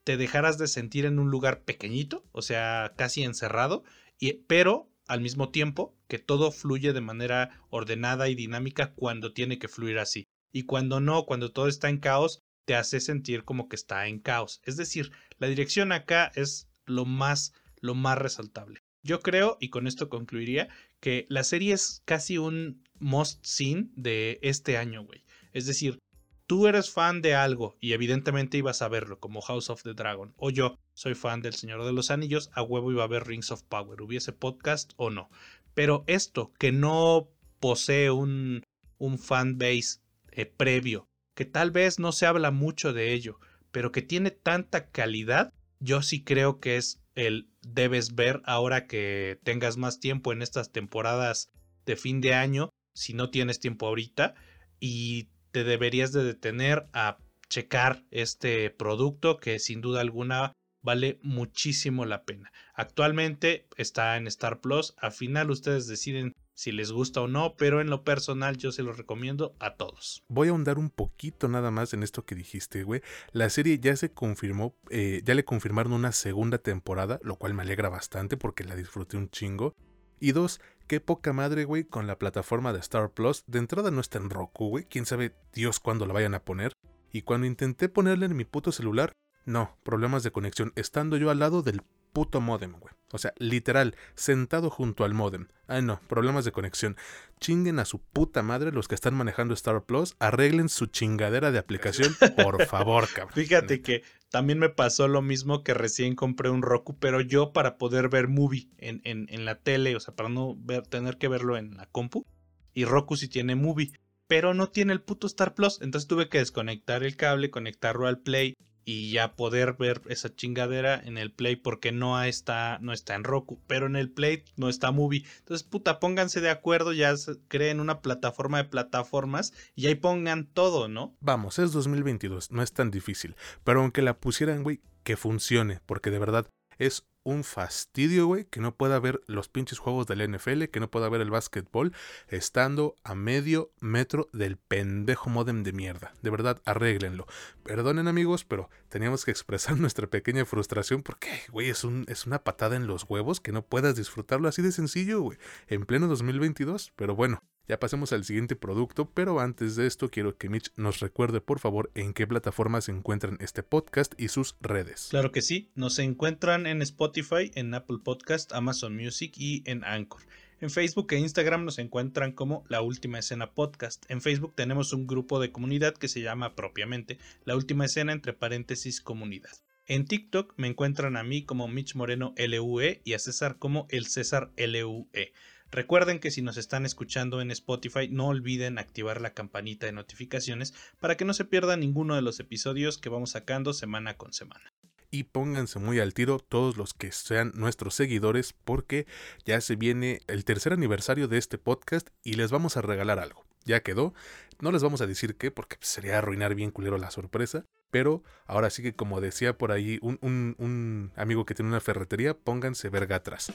te dejaras de sentir en un lugar pequeñito, o sea, casi encerrado, y, pero al mismo tiempo que todo fluye de manera ordenada y dinámica cuando tiene que fluir así. Y cuando no, cuando todo está en caos, te hace sentir como que está en caos. Es decir, la dirección acá es lo más, lo más resaltable. Yo creo, y con esto concluiría, que la serie es casi un must seen de este año, güey. Es decir, tú eres fan de algo y evidentemente ibas a verlo, como House of the Dragon, o yo soy fan del Señor de los Anillos, a huevo iba a ver Rings of Power, hubiese podcast o no. Pero esto, que no posee un, un fan base eh, previo, que tal vez no se habla mucho de ello, pero que tiene tanta calidad, yo sí creo que es el debes ver ahora que tengas más tiempo en estas temporadas de fin de año, si no tienes tiempo ahorita, y te deberías de detener a checar este producto que sin duda alguna vale muchísimo la pena. Actualmente está en Star Plus, al final ustedes deciden si les gusta o no, pero en lo personal yo se lo recomiendo a todos. Voy a ahondar un poquito nada más en esto que dijiste, güey. La serie ya se confirmó, eh, ya le confirmaron una segunda temporada, lo cual me alegra bastante porque la disfruté un chingo. Y dos, qué poca madre, güey, con la plataforma de Star Plus. De entrada no está en Roku, güey. Quién sabe Dios cuándo la vayan a poner. Y cuando intenté ponerla en mi puto celular, no, problemas de conexión, estando yo al lado del puto modem, güey. O sea, literal, sentado junto al modem. Ay, no, problemas de conexión. Chinguen a su puta madre los que están manejando Star Plus. Arreglen su chingadera de aplicación, por favor, cabrón. Fíjate que también me pasó lo mismo que recién compré un Roku, pero yo para poder ver movie en, en, en la tele, o sea, para no ver, tener que verlo en la compu. Y Roku sí tiene movie, pero no tiene el puto Star Plus. Entonces tuve que desconectar el cable, conectarlo al Play y ya poder ver esa chingadera en el Play porque no está, no está en Roku, pero en el Play no está Movie. Entonces, puta, pónganse de acuerdo, ya creen una plataforma de plataformas y ahí pongan todo, ¿no? Vamos, es 2022, no es tan difícil, pero aunque la pusieran, güey, que funcione, porque de verdad es un fastidio, güey, que no pueda ver los pinches juegos del NFL, que no pueda ver el básquetbol, estando a medio metro del pendejo modem de mierda. De verdad, arréglenlo. Perdonen amigos, pero teníamos que expresar nuestra pequeña frustración porque, güey, es, un, es una patada en los huevos que no puedas disfrutarlo así de sencillo, güey, en pleno 2022. Pero bueno, ya pasemos al siguiente producto, pero antes de esto quiero que Mitch nos recuerde por favor en qué plataformas se encuentran este podcast y sus redes. Claro que sí, nos encuentran en Spotify, en Apple Podcast, Amazon Music y en Anchor. En Facebook e Instagram nos encuentran como La Última Escena Podcast. En Facebook tenemos un grupo de comunidad que se llama propiamente La Última Escena entre paréntesis comunidad. En TikTok me encuentran a mí como Mitch Moreno LUE y a César como el César LUE. Recuerden que si nos están escuchando en Spotify, no olviden activar la campanita de notificaciones para que no se pierdan ninguno de los episodios que vamos sacando semana con semana. Y pónganse muy al tiro todos los que sean nuestros seguidores porque ya se viene el tercer aniversario de este podcast y les vamos a regalar algo. Ya quedó, no les vamos a decir qué porque sería arruinar bien culero la sorpresa, pero ahora sí que como decía por ahí un, un amigo que tiene una ferretería, pónganse verga atrás.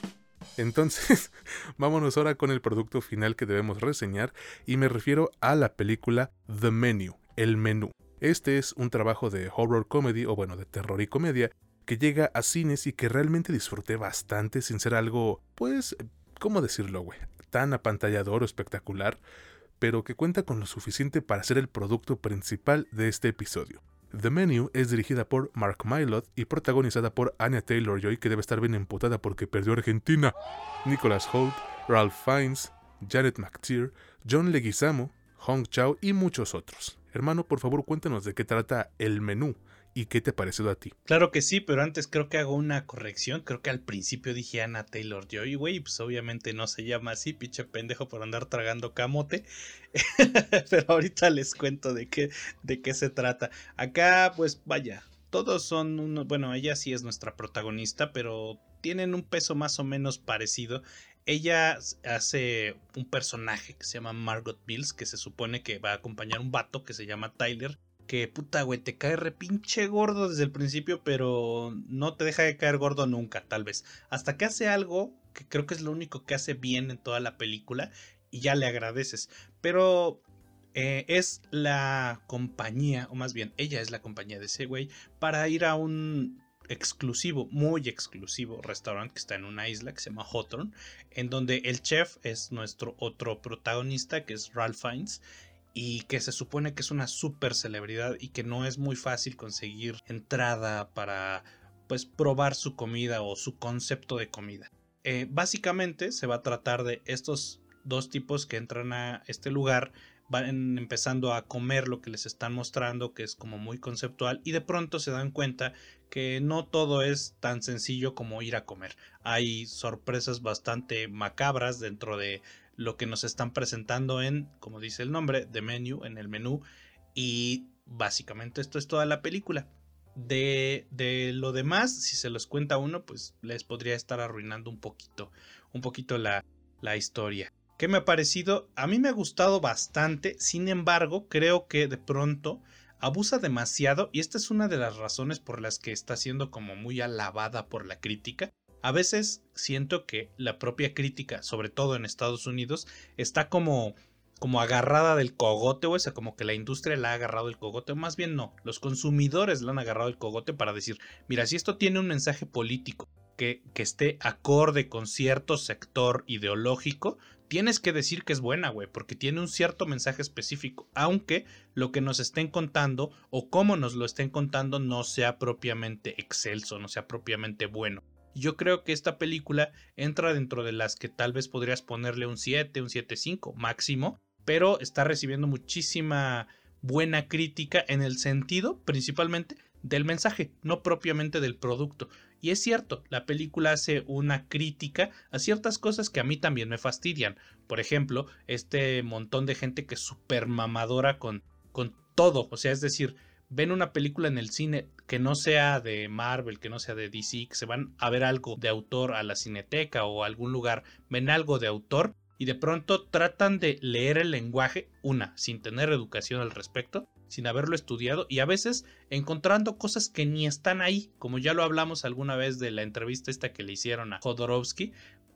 Entonces, vámonos ahora con el producto final que debemos reseñar y me refiero a la película The Menu, el menú. Este es un trabajo de horror comedy o bueno, de terror y comedia que llega a cines y que realmente disfruté bastante sin ser algo, pues, ¿cómo decirlo, güey? Tan apantallador o espectacular, pero que cuenta con lo suficiente para ser el producto principal de este episodio. The Menu es dirigida por Mark Mylod y protagonizada por Anya Taylor-Joy, que debe estar bien emputada porque perdió Argentina, Nicholas Holt, Ralph Fiennes, Janet McTeer, John Leguizamo, Hong Chao y muchos otros. Hermano, por favor cuéntanos de qué trata el menú ¿Y qué te ha parecido a ti? Claro que sí, pero antes creo que hago una corrección. Creo que al principio dije Ana Taylor Joy, güey, pues obviamente no se llama así, pinche pendejo por andar tragando camote. pero ahorita les cuento de qué, de qué se trata. Acá, pues vaya, todos son unos, bueno, ella sí es nuestra protagonista, pero tienen un peso más o menos parecido. Ella hace un personaje que se llama Margot Bills, que se supone que va a acompañar un vato que se llama Tyler que puta, güey, te cae re pinche gordo desde el principio, pero no te deja de caer gordo nunca, tal vez. Hasta que hace algo que creo que es lo único que hace bien en toda la película y ya le agradeces. Pero eh, es la compañía, o más bien, ella es la compañía de ese güey, para ir a un exclusivo, muy exclusivo restaurante que está en una isla que se llama Hawthorne, en donde el chef es nuestro otro protagonista, que es Ralph Fiennes y que se supone que es una super celebridad y que no es muy fácil conseguir entrada para pues probar su comida o su concepto de comida. eh, básicamente se va a tratar de estos dos tipos que entran a este lugar, van empezando a comer lo que les están mostrando, que es como muy conceptual, y de pronto se dan cuenta que no todo es tan sencillo como ir a comer. Hay sorpresas bastante macabras dentro de lo que nos están presentando en, como dice el nombre, de menu, en el menú, y básicamente esto es toda la película. De, de, lo demás, si se los cuenta uno, pues les podría estar arruinando un poquito, un poquito la, la historia. ¿Qué me ha parecido? A mí me ha gustado bastante, sin embargo, creo que de pronto abusa demasiado y esta es una de las razones por las que está siendo como muy alabada por la crítica. A veces siento que la propia crítica, sobre todo en Estados Unidos, está como como agarrada del cogote, o sea, como que la industria la ha agarrado el cogote, más bien no, los consumidores la han agarrado el cogote para decir, mira, si esto tiene un mensaje político que, que esté acorde con cierto sector ideológico, tienes que decir que es buena, güey, porque tiene un cierto mensaje específico, aunque lo que nos estén contando o cómo nos lo estén contando no sea propiamente excelso, no sea propiamente bueno. Yo creo que esta película entra dentro de las que tal vez podrías ponerle un 7, un 7.5 máximo, pero está recibiendo muchísima buena crítica en el sentido principalmente del mensaje, no propiamente del producto. Y es cierto, la película hace una crítica a ciertas cosas que a mí también me fastidian. Por ejemplo, este montón de gente que es súper mamadora con, con todo. O sea, es decir, ven una película en el cine que no sea de Marvel, que no sea de DC, que se van a ver algo de autor a la cineteca o a algún lugar, ven algo de autor y de pronto tratan de leer el lenguaje, una, sin tener educación al respecto, sin haberlo estudiado y a veces encontrando cosas que ni están ahí, como ya lo hablamos alguna vez de la entrevista esta que le hicieron a Jodorowsky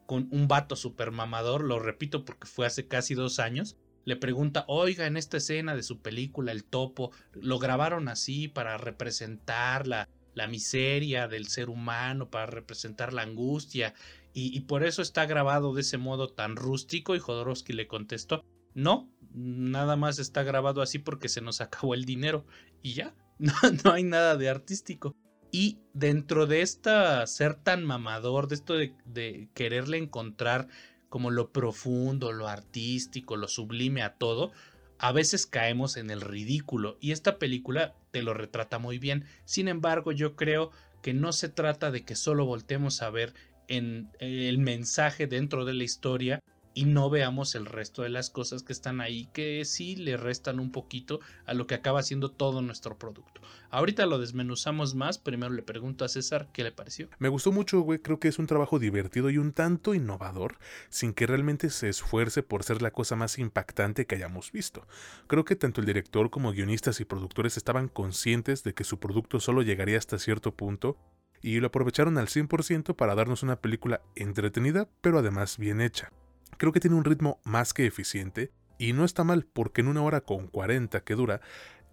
con un vato super mamador, lo repito porque fue hace casi dos años, le pregunta, oiga, en esta escena de su película El Topo, lo grabaron así para representar la, la miseria del ser humano, para representar la angustia, y, por eso está grabado de ese modo tan rústico y Jodorowsky le contestó, no, nada más está grabado así porque se nos acabó el dinero y ya, no, no hay nada de artístico. Y dentro de esta ser tan mamador, de esto de, de, quererle encontrar como lo profundo, lo artístico, lo sublime a todo, a veces caemos en el ridículo y esta película te lo retrata muy bien. Sin embargo, yo creo que no se trata de que solo voltemos a ver en el mensaje dentro de la historia y no veamos el resto de las cosas que están ahí que sí le restan un poquito a lo que acaba siendo todo nuestro producto. Ahorita lo desmenuzamos más, primero le pregunto a César qué le pareció. Me gustó mucho, güey, creo que es un trabajo divertido y un tanto innovador, sin que realmente se esfuerce por ser la cosa más impactante que hayamos visto. Creo que tanto el director como guionistas y productores estaban conscientes de que su producto solo llegaría hasta cierto punto y lo aprovecharon al 100% para darnos una película entretenida, pero además bien hecha. Creo que tiene un ritmo más que eficiente, y no está mal porque en una hora con 40 que dura,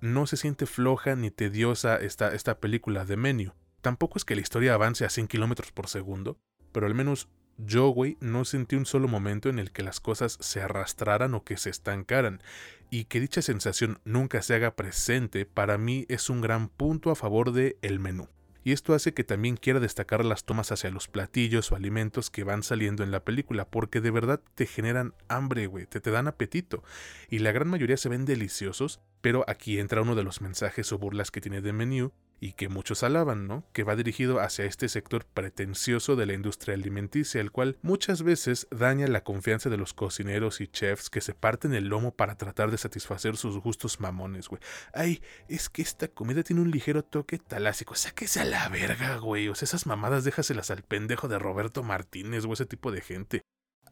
no se siente floja ni tediosa esta, esta película de Menu. Tampoco es que la historia avance a 100 km por segundo, pero al menos yo, güey, no sentí un solo momento en el que las cosas se arrastraran o que se estancaran, y que dicha sensación nunca se haga presente, para mí es un gran punto a favor de el menú y esto hace que también quiera destacar las tomas hacia los platillos o alimentos que van saliendo en la película, porque de verdad te generan hambre, güey, te, te dan apetito, y la gran mayoría se ven deliciosos, pero aquí entra uno de los mensajes o burlas que tiene de menú, y que muchos alaban, ¿no? Que va dirigido hacia este sector pretencioso de la industria alimenticia, el cual muchas veces daña la confianza de los cocineros y chefs que se parten el lomo para tratar de satisfacer sus gustos mamones, güey. Ay, es que esta comida tiene un ligero toque talásico. Sáquese a la verga, güey. O sea, esas mamadas déjaselas al pendejo de Roberto Martínez o ese tipo de gente.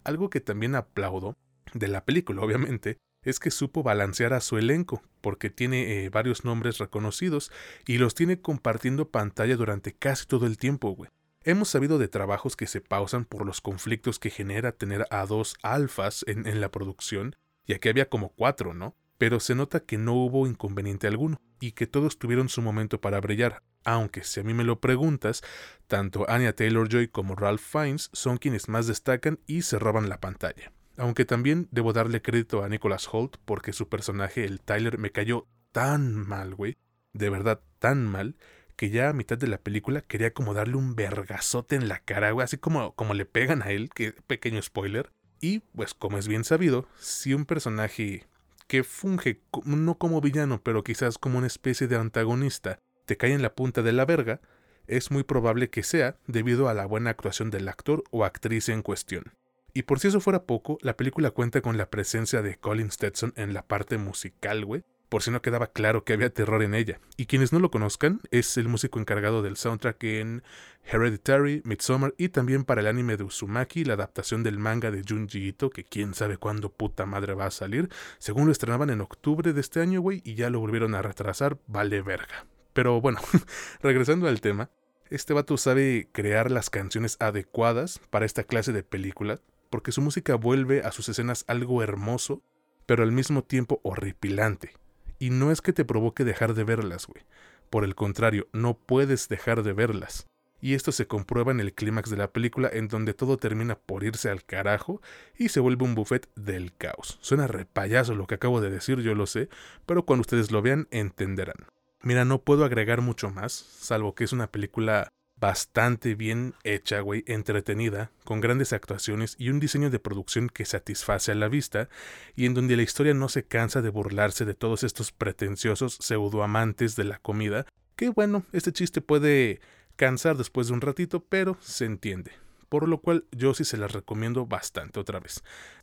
Algo que también aplaudo de la película, obviamente, es que supo balancear a su elenco, porque tiene eh, varios nombres reconocidos y los tiene compartiendo pantalla durante casi todo el tiempo, güey. Hemos sabido de trabajos que se pausan por los conflictos que genera tener a dos alfas en, la producción, y aquí había como cuatro, ¿no? Pero se nota que no hubo inconveniente alguno, y que todos tuvieron su momento para brillar, aunque si a mí me lo preguntas, tanto Anya Taylor Joy como Ralph Fiennes son quienes más destacan y se roban la pantalla. Aunque también debo darle crédito a Nicholas Holt porque su personaje, el Tyler, me cayó tan mal, güey. De verdad, tan mal que ya a mitad de la película quería como darle un vergazote en la cara, güey, así como, como le pegan a él, que pequeño spoiler. Y pues como es bien sabido, si un personaje que funge no como villano, pero quizás como una especie de antagonista, te cae en la punta de la verga, es muy probable que sea debido a la buena actuación del actor o actriz en cuestión. Y por si eso fuera poco, la película cuenta con la presencia de Colin Stetson en la parte musical, güey, por si no quedaba claro que había terror en ella. Y quienes no lo conozcan, es el músico encargado del soundtrack en Hereditary, Midsommar y también para el anime de Uzumaki, la adaptación del manga de Junji Ito, que quién sabe cuándo puta madre va a salir. Según lo estrenaban en octubre de este año, güey, y ya lo volvieron a retrasar, vale verga. Pero bueno, regresando al tema, este vato sabe crear las canciones adecuadas para esta clase de película, porque su música vuelve a sus escenas algo hermoso, pero al mismo tiempo horripilante. Y no es que te provoque dejar de verlas, güey. Por el contrario, no puedes dejar de verlas. Y esto se comprueba en el clímax de la película en donde todo termina por irse al carajo y se vuelve un buffet del caos. Suena repayazo lo que acabo de decir, yo lo sé, pero cuando ustedes lo vean entenderán. Mira, no puedo agregar mucho más, salvo que es una película bastante bien hecha, güey, entretenida, con grandes actuaciones y un diseño de producción que satisface a la vista, y en donde la historia no se cansa de burlarse de todos estos pretenciosos pseudoamantes de la comida, que bueno, este chiste puede cansar después de un ratito, pero se entiende. Por lo cual yo sí se las recomiendo bastante otra vez.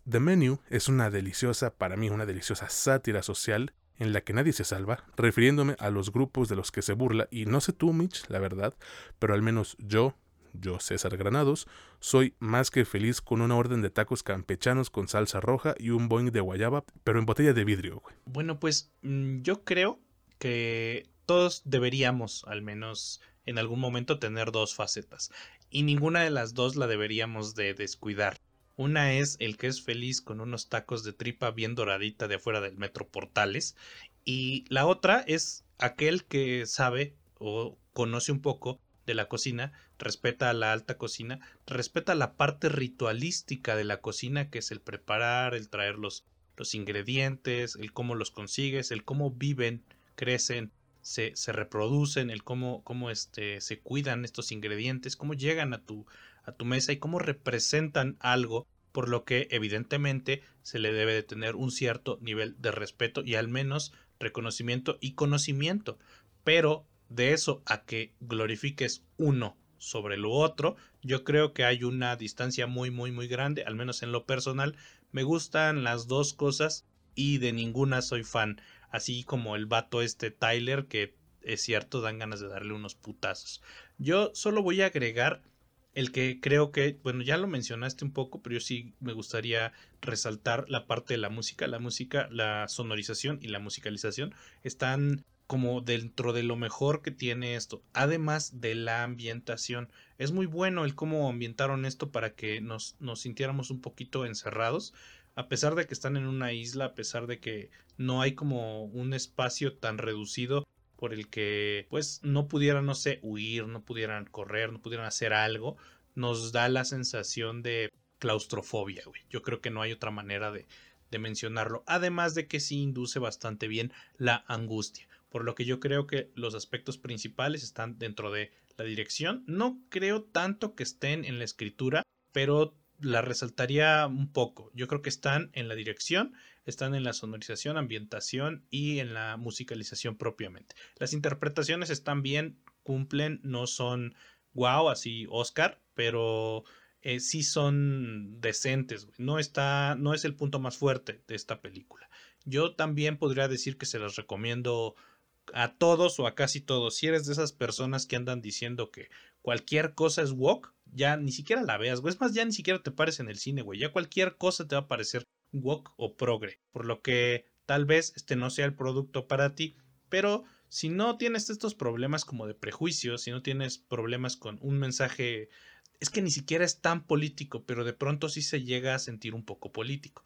The Menu es una deliciosa, para mí una deliciosa sátira social en la que nadie se salva, refiriéndome a los grupos de los que se burla, y no sé tú, Mitch, la verdad, pero al menos yo, yo César Granados, soy más que feliz con una orden de tacos campechanos con salsa roja y un boing de guayaba, pero en botella de vidrio, güey. Bueno, pues mm, yo creo que todos deberíamos, al menos en algún momento, tener dos facetas, y ninguna de las dos la deberíamos de descuidar. Una es el que es feliz con unos tacos de tripa bien doradita de afuera del metro Portales. Y la otra es aquel que sabe o conoce un poco de la cocina, respeta la alta cocina, respeta la parte ritualística de la cocina, que es el preparar, el traer los, los ingredientes, el cómo los consigues, el cómo viven, crecen, se, se reproducen, el cómo, cómo este, se cuidan estos ingredientes, cómo llegan a tu, a tu mesa y cómo representan algo, por lo que evidentemente se le debe de tener un cierto nivel de respeto y al menos reconocimiento y conocimiento. Pero de eso a que glorifiques uno sobre lo otro, yo creo que hay una distancia muy, muy, muy grande, al menos en lo personal. Me gustan las dos cosas y de ninguna soy fan. Así como el vato este Tyler, que es cierto, dan ganas de darle unos putazos. Yo solo voy a agregar el que creo que, bueno, ya lo mencionaste un poco, pero yo sí me gustaría resaltar la parte de la música. La música, la sonorización y la musicalización están como dentro de lo mejor que tiene esto, además de la ambientación. Es muy bueno el cómo ambientaron esto para que nos, nos sintiéramos un poquito encerrados, a pesar de que están en una isla, a pesar de que no hay como un espacio tan reducido por el que pues no pudieran, no sé, huir, no pudieran correr, no pudieran hacer algo, nos da la sensación de claustrofobia, güey. Yo creo que no hay otra manera de, de mencionarlo. Además de que sí induce bastante bien la angustia. Por lo que yo creo que los aspectos principales están dentro de la dirección. No creo tanto que estén en la escritura, pero la resaltaría un poco. Yo creo que están en la dirección, están en la sonorización, ambientación y en la musicalización propiamente. Las interpretaciones están bien, cumplen, no son wow, así Oscar, pero eh, sí son decentes. No está, no es el punto más fuerte de esta película. Yo también podría decir que se las recomiendo a todos o a casi todos. Si eres de esas personas que andan diciendo que cualquier cosa es walk, ya ni siquiera la veas, güey. Es más, ya ni siquiera te pares en el cine, güey. Ya cualquier cosa te va a parecer walk o progre. Por lo que tal vez este no sea el producto para ti, pero si no tienes estos problemas como de prejuicios, si no tienes problemas con un mensaje, es que ni siquiera es tan político, pero de pronto sí se llega a sentir un poco político.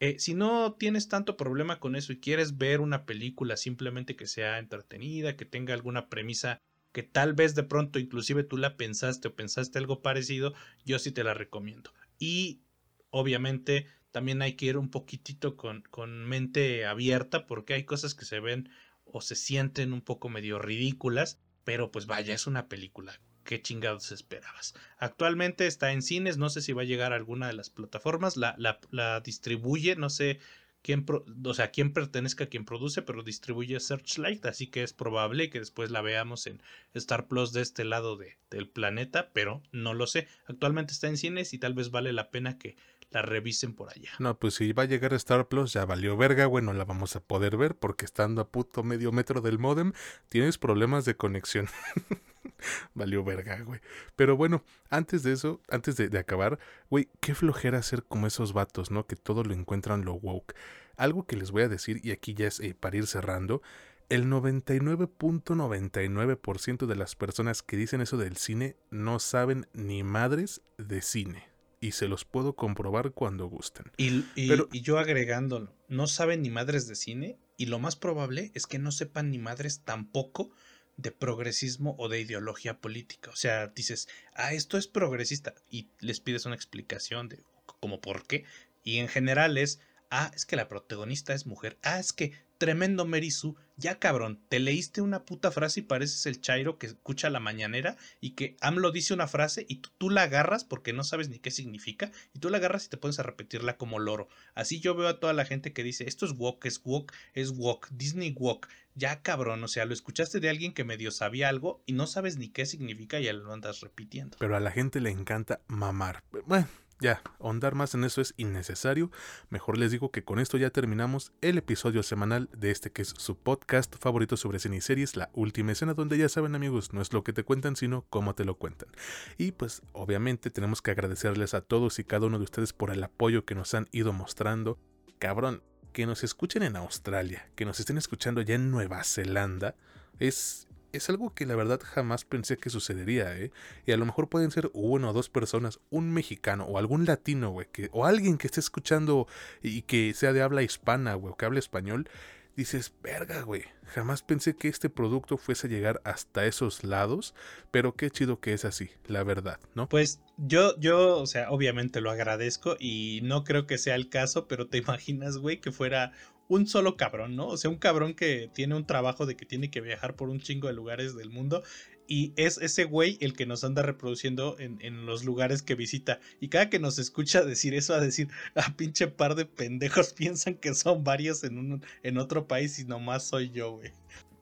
Eh, si no tienes tanto problema con eso y quieres ver una película simplemente que sea entretenida, que tenga alguna premisa que tal vez de pronto inclusive tú la pensaste o pensaste algo parecido, yo sí te la recomiendo. Y obviamente también hay que ir un poquitito con, con mente abierta porque hay cosas que se ven o se sienten un poco medio ridículas pero pues vaya, es una película. ¿Qué chingados esperabas? Actualmente está en cines, no sé si va a llegar a alguna de las plataformas, la, la, la distribuye, no sé quién, o sea, quién pertenezca a quien produce, pero distribuye Searchlight, así que es probable que después la veamos en Star Plus de este lado de, del planeta, pero no lo sé. Actualmente está en cines y tal vez vale la pena que la revisen por allá. No, pues si va a llegar Star Plus ya valió verga, bueno, la vamos a poder ver porque estando a puto medio metro del modem tienes problemas de conexión. valió verga, güey. Pero bueno, antes de eso, antes de, acabar, güey, qué flojera ser como esos vatos, ¿no? Que todo lo encuentran lo woke. Algo que les voy a decir, y aquí ya es eh, para ir cerrando, el 99.99% de las personas que dicen eso del cine no saben ni madres de cine y se los puedo comprobar cuando gusten. Y, yo agregándolo, no saben ni madres de cine y lo más probable es que no sepan ni madres tampoco de progresismo o de ideología política. O sea, dices, ah, esto es progresista y les pides una explicación de como por qué. Y en general es, ah, es que la protagonista es mujer, ah, es que tremendo Merisu, ya cabrón, te leíste una puta frase y pareces el Chairo que escucha la mañanera y que AMLO dice una frase y tú, la agarras porque no sabes ni qué significa y tú la agarras y te pones a repetirla como loro. Así yo veo a toda la gente que dice esto es walk, es walk, es walk, Disney walk. Ya cabrón, o sea, lo escuchaste de alguien que medio sabía algo y no sabes ni qué significa y ya lo andas repitiendo. Pero a la gente le encanta mamar. Bueno, ya, ahondar más en eso es innecesario. Mejor les digo que con esto ya terminamos el episodio semanal de este que es su podcast favorito sobre cine y series, La Última Escena, donde ya saben amigos, no es lo que te cuentan, sino cómo te lo cuentan. Y pues obviamente tenemos que agradecerles a todos y cada uno de ustedes por el apoyo que nos han ido mostrando. Cabrón, que nos escuchen en Australia, que nos estén escuchando ya en Nueva Zelanda, es es algo que la verdad jamás pensé que sucedería, ¿eh? Y a lo mejor pueden ser una o dos personas, un mexicano o algún latino, güey, que, o alguien que esté escuchando y que sea de habla hispana, güey, o que hable español. Dices, verga, güey, jamás pensé que este producto fuese a llegar hasta esos lados, pero qué chido que es así, la verdad, ¿no? Pues yo, yo, o sea, obviamente lo agradezco y no creo que sea el caso, pero te imaginas, güey, que fuera un solo cabrón, ¿no? O sea, un cabrón que tiene un trabajo de que tiene que viajar por un chingo de lugares del mundo y es ese güey el que nos anda reproduciendo en, los lugares que visita. Y cada que nos escucha decir eso, a decir, a ah, pinche par de pendejos piensan que son varios en, un, en otro país y nomás soy yo, güey.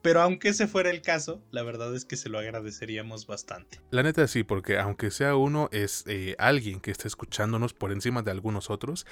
Pero aunque ese fuera el caso, la verdad es que se lo agradeceríamos bastante. La neta sí, porque aunque sea uno, es eh, alguien que está escuchándonos por encima de algunos otros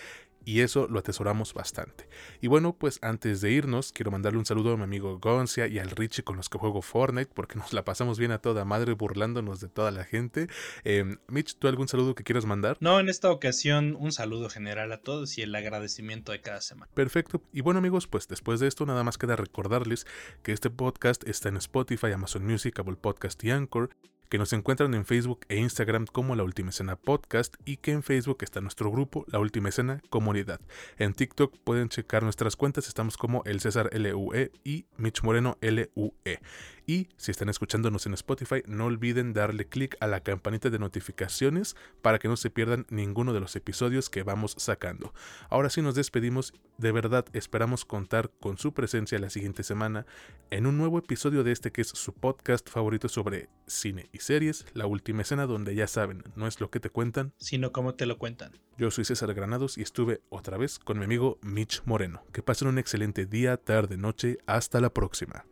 y eso lo atesoramos bastante. Y bueno, pues antes de irnos, quiero mandarle un saludo a mi amigo Goncia y al Richie con los que juego Fortnite, porque nos la pasamos bien a toda madre burlándonos de toda la gente. Em, Mitch, ¿tú algún saludo que quieras mandar? No, en esta ocasión un saludo general a todos y el agradecimiento de cada semana. Perfecto. Y bueno amigos, pues después de esto nada más queda recordarles que este podcast está en Spotify, Amazon Music, Apple Podcast y Anchor que nos encuentran en Facebook e Instagram como La Última Escena Podcast y que en Facebook está nuestro grupo La Última Escena Comunidad. En TikTok pueden checar nuestras cuentas, estamos como el César LUE y Mitch Moreno LUE. Y si están escuchándonos en Spotify, no olviden darle clic a la campanita de notificaciones para que no se pierdan ninguno de los episodios que vamos sacando. Ahora sí nos despedimos, de verdad esperamos contar con su presencia la siguiente semana en un nuevo episodio de este que es su podcast favorito sobre cine y series, La Última Escena, donde ya saben, no es lo que te cuentan, sino cómo te lo cuentan. Yo soy César Granados y estuve otra vez con mi amigo Mitch Moreno. Que pasen un excelente día, tarde, noche, hasta la próxima.